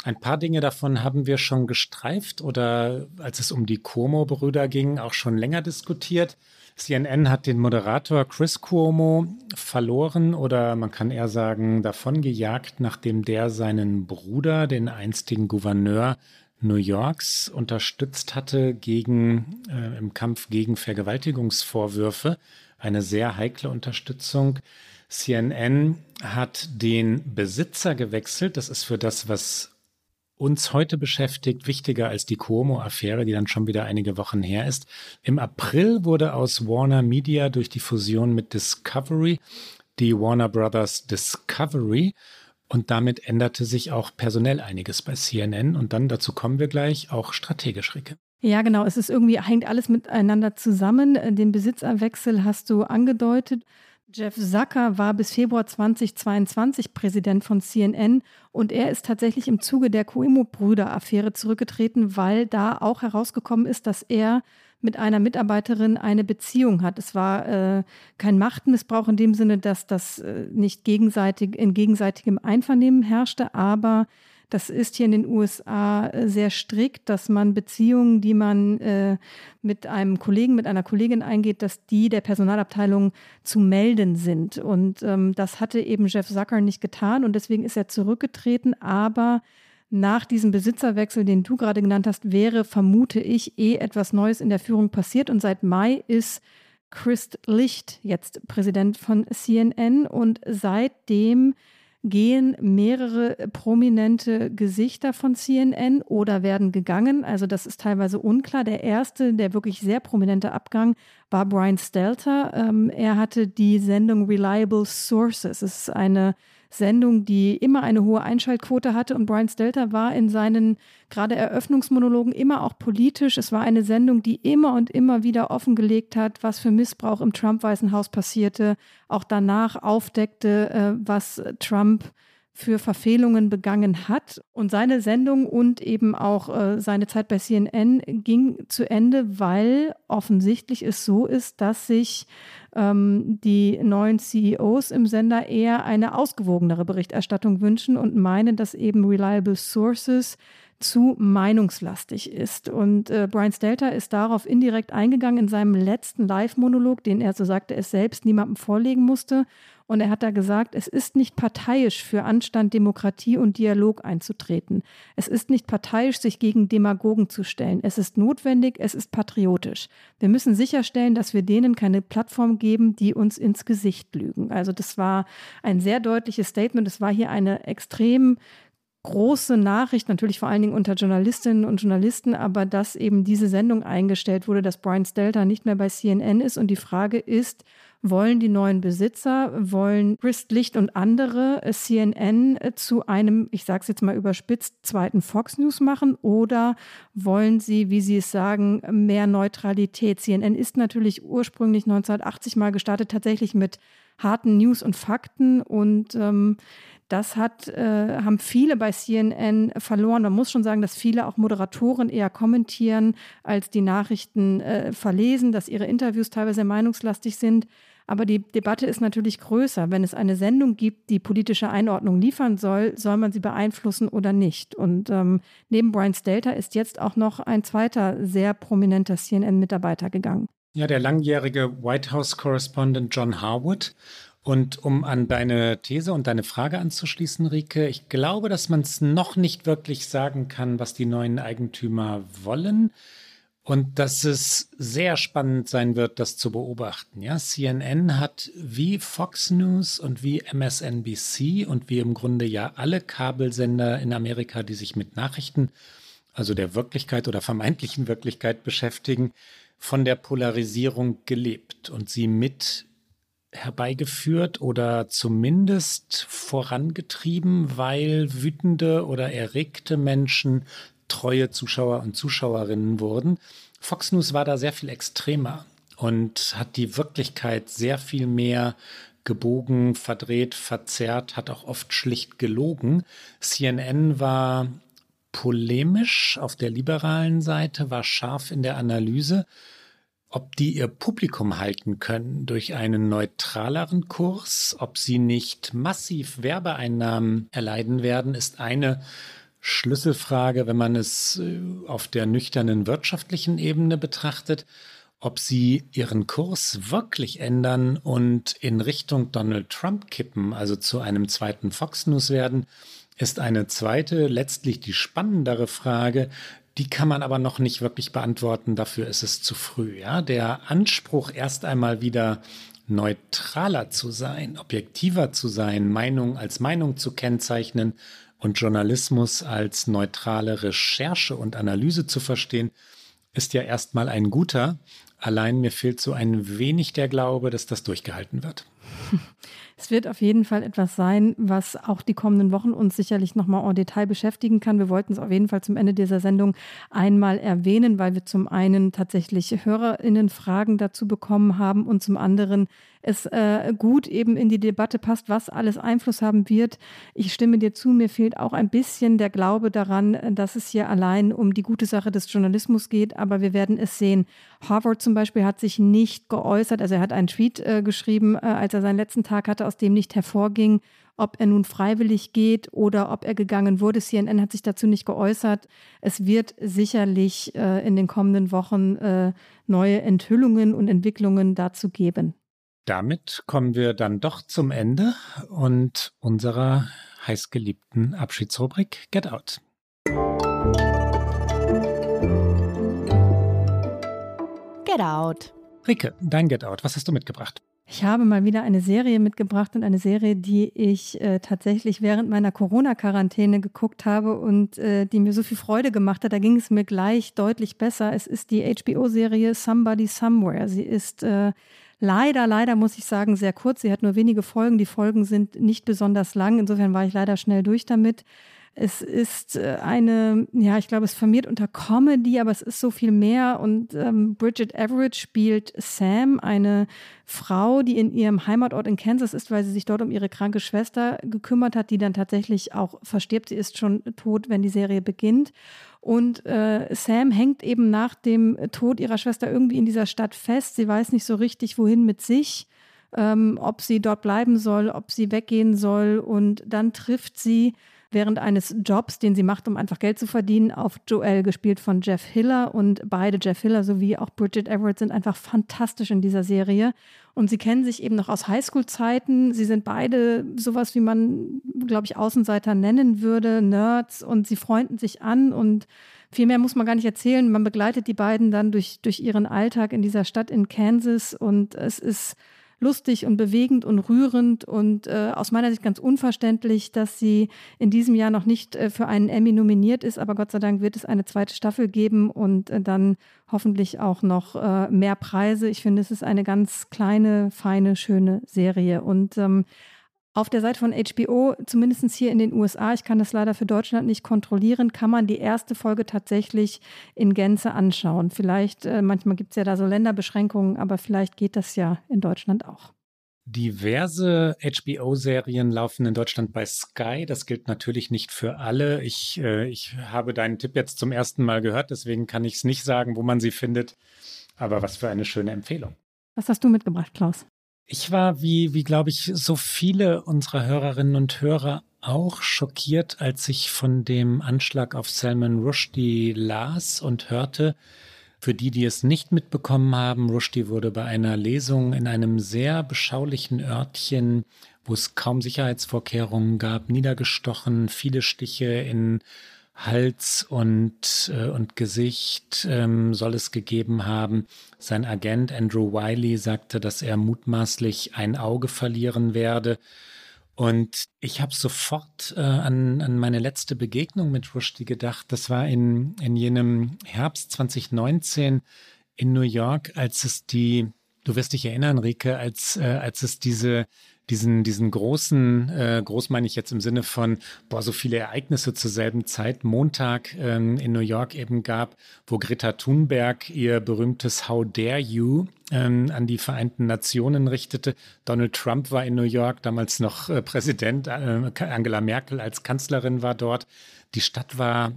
Ein paar Dinge davon haben wir schon gestreift oder als es um die Cuomo-Brüder ging, auch schon länger diskutiert. CNN hat den Moderator Chris Cuomo verloren oder man kann eher sagen davongejagt, nachdem der seinen Bruder, den einstigen Gouverneur New Yorks, unterstützt hatte gegen, äh, im Kampf gegen Vergewaltigungsvorwürfe. Eine sehr heikle Unterstützung. CNN hat den Besitzer gewechselt. Das ist für das, was uns heute beschäftigt, wichtiger als die Cuomo-Affäre, die dann schon wieder einige Wochen her ist. Im April wurde aus Warner Media durch die Fusion mit Discovery die Warner Brothers Discovery und damit änderte sich auch personell einiges bei CNN und dann, dazu kommen wir gleich, auch strategisch, Ricke. Ja, genau. Es ist irgendwie, hängt alles miteinander zusammen. Den Besitzerwechsel hast du angedeutet. Jeff Zucker war bis Februar 2022 Präsident von CNN und er ist tatsächlich im Zuge der Cuomo-Brüder-Affäre zurückgetreten, weil da auch herausgekommen ist, dass er mit einer Mitarbeiterin eine Beziehung hat. Es war äh, kein Machtmissbrauch in dem Sinne, dass das äh, nicht gegenseitig in gegenseitigem Einvernehmen herrschte, aber das ist hier in den USA äh, sehr strikt, dass man Beziehungen, die man äh, mit einem Kollegen, mit einer Kollegin eingeht, dass die der Personalabteilung zu melden sind. Und ähm, das hatte eben Jeff Zucker nicht getan und deswegen ist er zurückgetreten. Aber nach diesem Besitzerwechsel, den du gerade genannt hast, wäre, vermute ich, eh etwas Neues in der Führung passiert. Und seit Mai ist Chris Licht jetzt Präsident von CNN und seitdem gehen mehrere prominente Gesichter von CNN oder werden gegangen. Also das ist teilweise unklar. Der erste, der wirklich sehr prominente Abgang, war Brian Stelter. Ähm, er hatte die Sendung Reliable Sources. Es ist eine Sendung, die immer eine hohe Einschaltquote hatte. Und Brian Stelter war in seinen gerade Eröffnungsmonologen immer auch politisch. Es war eine Sendung, die immer und immer wieder offengelegt hat, was für Missbrauch im Trump-Weißen Haus passierte, auch danach aufdeckte, äh, was Trump für Verfehlungen begangen hat. Und seine Sendung und eben auch äh, seine Zeit bei CNN ging zu Ende, weil offensichtlich es so ist, dass sich ähm, die neuen CEOs im Sender eher eine ausgewogenere Berichterstattung wünschen und meinen, dass eben Reliable Sources zu meinungslastig ist. Und äh, Brian Stelter ist darauf indirekt eingegangen in seinem letzten Live-Monolog, den er, so sagte es selbst, niemandem vorlegen musste. Und er hat da gesagt, es ist nicht parteiisch für Anstand, Demokratie und Dialog einzutreten. Es ist nicht parteiisch, sich gegen Demagogen zu stellen. Es ist notwendig, es ist patriotisch. Wir müssen sicherstellen, dass wir denen keine Plattform geben, die uns ins Gesicht lügen. Also das war ein sehr deutliches Statement. Es war hier eine extrem große Nachricht, natürlich vor allen Dingen unter Journalistinnen und Journalisten, aber dass eben diese Sendung eingestellt wurde, dass Brian Stelter nicht mehr bei CNN ist. Und die Frage ist, wollen die neuen Besitzer, wollen Chris Licht und andere CNN zu einem, ich sage es jetzt mal überspitzt, zweiten Fox News machen oder wollen sie, wie sie es sagen, mehr Neutralität? CNN ist natürlich ursprünglich 1980 mal gestartet, tatsächlich mit harten News und Fakten und ähm, das hat, äh, haben viele bei CNN verloren. Man muss schon sagen, dass viele auch Moderatoren eher kommentieren, als die Nachrichten äh, verlesen, dass ihre Interviews teilweise meinungslastig sind. Aber die Debatte ist natürlich größer. Wenn es eine Sendung gibt, die politische Einordnung liefern soll, soll man sie beeinflussen oder nicht? Und ähm, neben Brian Stelter ist jetzt auch noch ein zweiter sehr prominenter CNN-Mitarbeiter gegangen. Ja, der langjährige White House-Correspondent John Harwood. Und um an deine These und deine Frage anzuschließen, Rike, ich glaube, dass man es noch nicht wirklich sagen kann, was die neuen Eigentümer wollen. Und dass es sehr spannend sein wird, das zu beobachten. Ja, CNN hat wie Fox News und wie MSNBC und wie im Grunde ja alle Kabelsender in Amerika, die sich mit Nachrichten, also der Wirklichkeit oder vermeintlichen Wirklichkeit beschäftigen, von der Polarisierung gelebt und sie mit herbeigeführt oder zumindest vorangetrieben, weil wütende oder erregte Menschen treue Zuschauer und Zuschauerinnen wurden. Fox News war da sehr viel extremer und hat die Wirklichkeit sehr viel mehr gebogen, verdreht, verzerrt, hat auch oft schlicht gelogen. CNN war polemisch auf der liberalen Seite, war scharf in der Analyse ob die ihr Publikum halten können durch einen neutraleren Kurs, ob sie nicht massiv Werbeeinnahmen erleiden werden, ist eine Schlüsselfrage, wenn man es äh, auf der nüchternen wirtschaftlichen Ebene betrachtet. Ob sie ihren Kurs wirklich ändern und in Richtung Donald Trump kippen, also zu einem zweiten Fox News werden, ist eine zweite, letztlich die spannendere Frage, die kann man aber noch nicht wirklich beantworten. Dafür ist es zu früh. Ja? Der Anspruch, erst einmal wieder neutraler zu sein, objektiver zu sein, Meinung als Meinung zu kennzeichnen und Journalismus als neutrale Recherche und Analyse zu verstehen, ist ja erstmal ein guter. Allein mir fehlt so ein wenig der Glaube, dass das durchgehalten wird. Es wird auf jeden Fall etwas sein, was auch die kommenden Wochen uns sicherlich nochmal en Detail beschäftigen kann. Wir wollten es auf jeden Fall zum Ende dieser Sendung einmal erwähnen, weil wir zum einen tatsächlich HörerInnen-Fragen dazu bekommen haben und zum anderen es äh, gut eben in die Debatte passt, was alles Einfluss haben wird. Ich stimme dir zu, mir fehlt auch ein bisschen der Glaube daran, dass es hier allein um die gute Sache des Journalismus geht, aber wir werden es sehen. Harvard zum Beispiel hat sich nicht geäußert, also er hat einen Tweet äh, geschrieben, äh, als er seinen letzten Tag hatte, aus dem nicht hervorging, ob er nun freiwillig geht oder ob er gegangen wurde. CNN hat sich dazu nicht geäußert. Es wird sicherlich äh, in den kommenden Wochen äh, neue Enthüllungen und Entwicklungen dazu geben. Damit kommen wir dann doch zum Ende und unserer heißgeliebten Abschiedsrubrik Get Out. Get Out. Rike, dein Get Out, was hast du mitgebracht? Ich habe mal wieder eine Serie mitgebracht und eine Serie, die ich äh, tatsächlich während meiner Corona-Quarantäne geguckt habe und äh, die mir so viel Freude gemacht hat. Da ging es mir gleich deutlich besser. Es ist die HBO-Serie Somebody Somewhere. Sie ist äh, leider, leider muss ich sagen, sehr kurz. Sie hat nur wenige Folgen. Die Folgen sind nicht besonders lang. Insofern war ich leider schnell durch damit. Es ist äh, eine, ja, ich glaube, es formiert unter Comedy, aber es ist so viel mehr. Und ähm, Bridget Everett spielt Sam, eine Frau, die in ihrem Heimatort in Kansas ist, weil sie sich dort um ihre kranke Schwester gekümmert hat, die dann tatsächlich auch verstirbt. Sie ist schon tot, wenn die Serie beginnt. Und äh, Sam hängt eben nach dem Tod ihrer Schwester irgendwie in dieser Stadt fest. Sie weiß nicht so richtig, wohin mit sich. Ähm, ob sie dort bleiben soll, ob sie weggehen soll. Und dann trifft sie während eines Jobs, den sie macht, um einfach Geld zu verdienen, auf Joel, gespielt von Jeff Hiller. Und beide, Jeff Hiller sowie auch Bridget Everett, sind einfach fantastisch in dieser Serie. Und sie kennen sich eben noch aus Highschool-Zeiten. Sie sind beide sowas, wie man, glaube ich, Außenseiter nennen würde, Nerds. Und sie freunden sich an und viel mehr muss man gar nicht erzählen. Man begleitet die beiden dann durch, durch ihren Alltag in dieser Stadt in Kansas und es ist lustig und bewegend und rührend und äh, aus meiner Sicht ganz unverständlich, dass sie in diesem Jahr noch nicht äh, für einen Emmy nominiert ist, aber Gott sei Dank wird es eine zweite Staffel geben und äh, dann hoffentlich auch noch äh, mehr Preise. Ich finde, es ist eine ganz kleine, feine, schöne Serie und ähm, auf der Seite von HBO, zumindest hier in den USA, ich kann das leider für Deutschland nicht kontrollieren, kann man die erste Folge tatsächlich in Gänze anschauen. Vielleicht, äh, manchmal gibt es ja da so Länderbeschränkungen, aber vielleicht geht das ja in Deutschland auch. Diverse HBO-Serien laufen in Deutschland bei Sky. Das gilt natürlich nicht für alle. Ich, äh, ich habe deinen Tipp jetzt zum ersten Mal gehört, deswegen kann ich es nicht sagen, wo man sie findet. Aber was für eine schöne Empfehlung. Was hast du mitgebracht, Klaus? Ich war, wie, wie glaube ich, so viele unserer Hörerinnen und Hörer auch schockiert, als ich von dem Anschlag auf Salman Rushdie las und hörte. Für die, die es nicht mitbekommen haben, Rushdie wurde bei einer Lesung in einem sehr beschaulichen Örtchen, wo es kaum Sicherheitsvorkehrungen gab, niedergestochen, viele Stiche in Hals und, äh, und Gesicht ähm, soll es gegeben haben. Sein Agent Andrew Wiley sagte, dass er mutmaßlich ein Auge verlieren werde. Und ich habe sofort äh, an, an meine letzte Begegnung mit Rushdie gedacht. Das war in, in jenem Herbst 2019 in New York, als es die, du wirst dich erinnern, Rike, als, äh, als es diese diesen, diesen großen, äh, groß meine ich jetzt im Sinne von, boah, so viele Ereignisse zur selben Zeit, Montag ähm, in New York eben gab, wo Greta Thunberg ihr berühmtes How Dare You ähm, an die Vereinten Nationen richtete. Donald Trump war in New York, damals noch äh, Präsident, äh, Angela Merkel als Kanzlerin war dort. Die Stadt war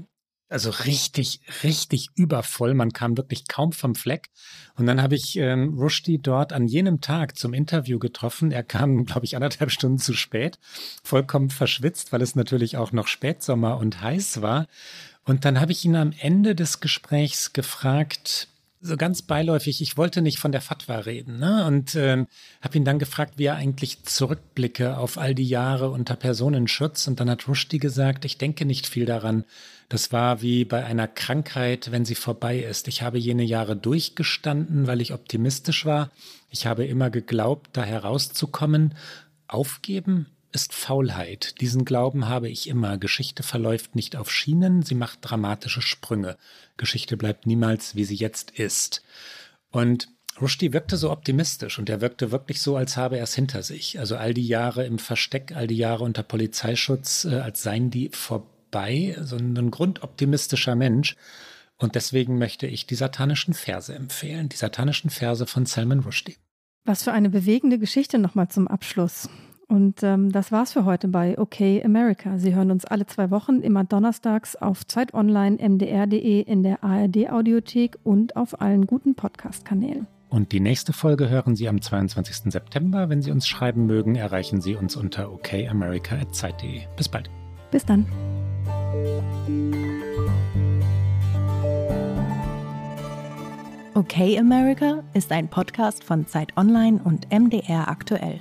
also richtig, richtig übervoll. Man kam wirklich kaum vom Fleck. Und dann habe ich ähm, Rushdie dort an jenem Tag zum Interview getroffen. Er kam, glaube ich, anderthalb Stunden zu spät, vollkommen verschwitzt, weil es natürlich auch noch Spätsommer und heiß war. Und dann habe ich ihn am Ende des Gesprächs gefragt, so ganz beiläufig, ich wollte nicht von der Fatwa reden, ne? Und ähm, habe ihn dann gefragt, wie er eigentlich zurückblicke auf all die Jahre unter Personenschutz. Und dann hat Rushdie gesagt, ich denke nicht viel daran. Das war wie bei einer Krankheit, wenn sie vorbei ist. Ich habe jene Jahre durchgestanden, weil ich optimistisch war. Ich habe immer geglaubt, da herauszukommen. Aufgeben ist Faulheit. Diesen Glauben habe ich immer. Geschichte verläuft nicht auf Schienen, sie macht dramatische Sprünge. Geschichte bleibt niemals, wie sie jetzt ist. Und Rushdie wirkte so optimistisch und er wirkte wirklich so, als habe er es hinter sich. Also all die Jahre im Versteck, all die Jahre unter Polizeischutz, äh, als seien die vorbei. So ein grundoptimistischer Mensch. Und deswegen möchte ich die satanischen Verse empfehlen. Die satanischen Verse von Salman Rushdie. Was für eine bewegende Geschichte nochmal zum Abschluss. Und ähm, das war's für heute bei OK America. Sie hören uns alle zwei Wochen, immer donnerstags auf Zeit Online, mdr.de, in der ARD-Audiothek und auf allen guten Podcast-Kanälen. Und die nächste Folge hören Sie am 22. September. Wenn Sie uns schreiben mögen, erreichen Sie uns unter okamerica.zeit.de. Bis bald. Bis dann. Okay America ist ein Podcast von Zeit Online und MDR aktuell.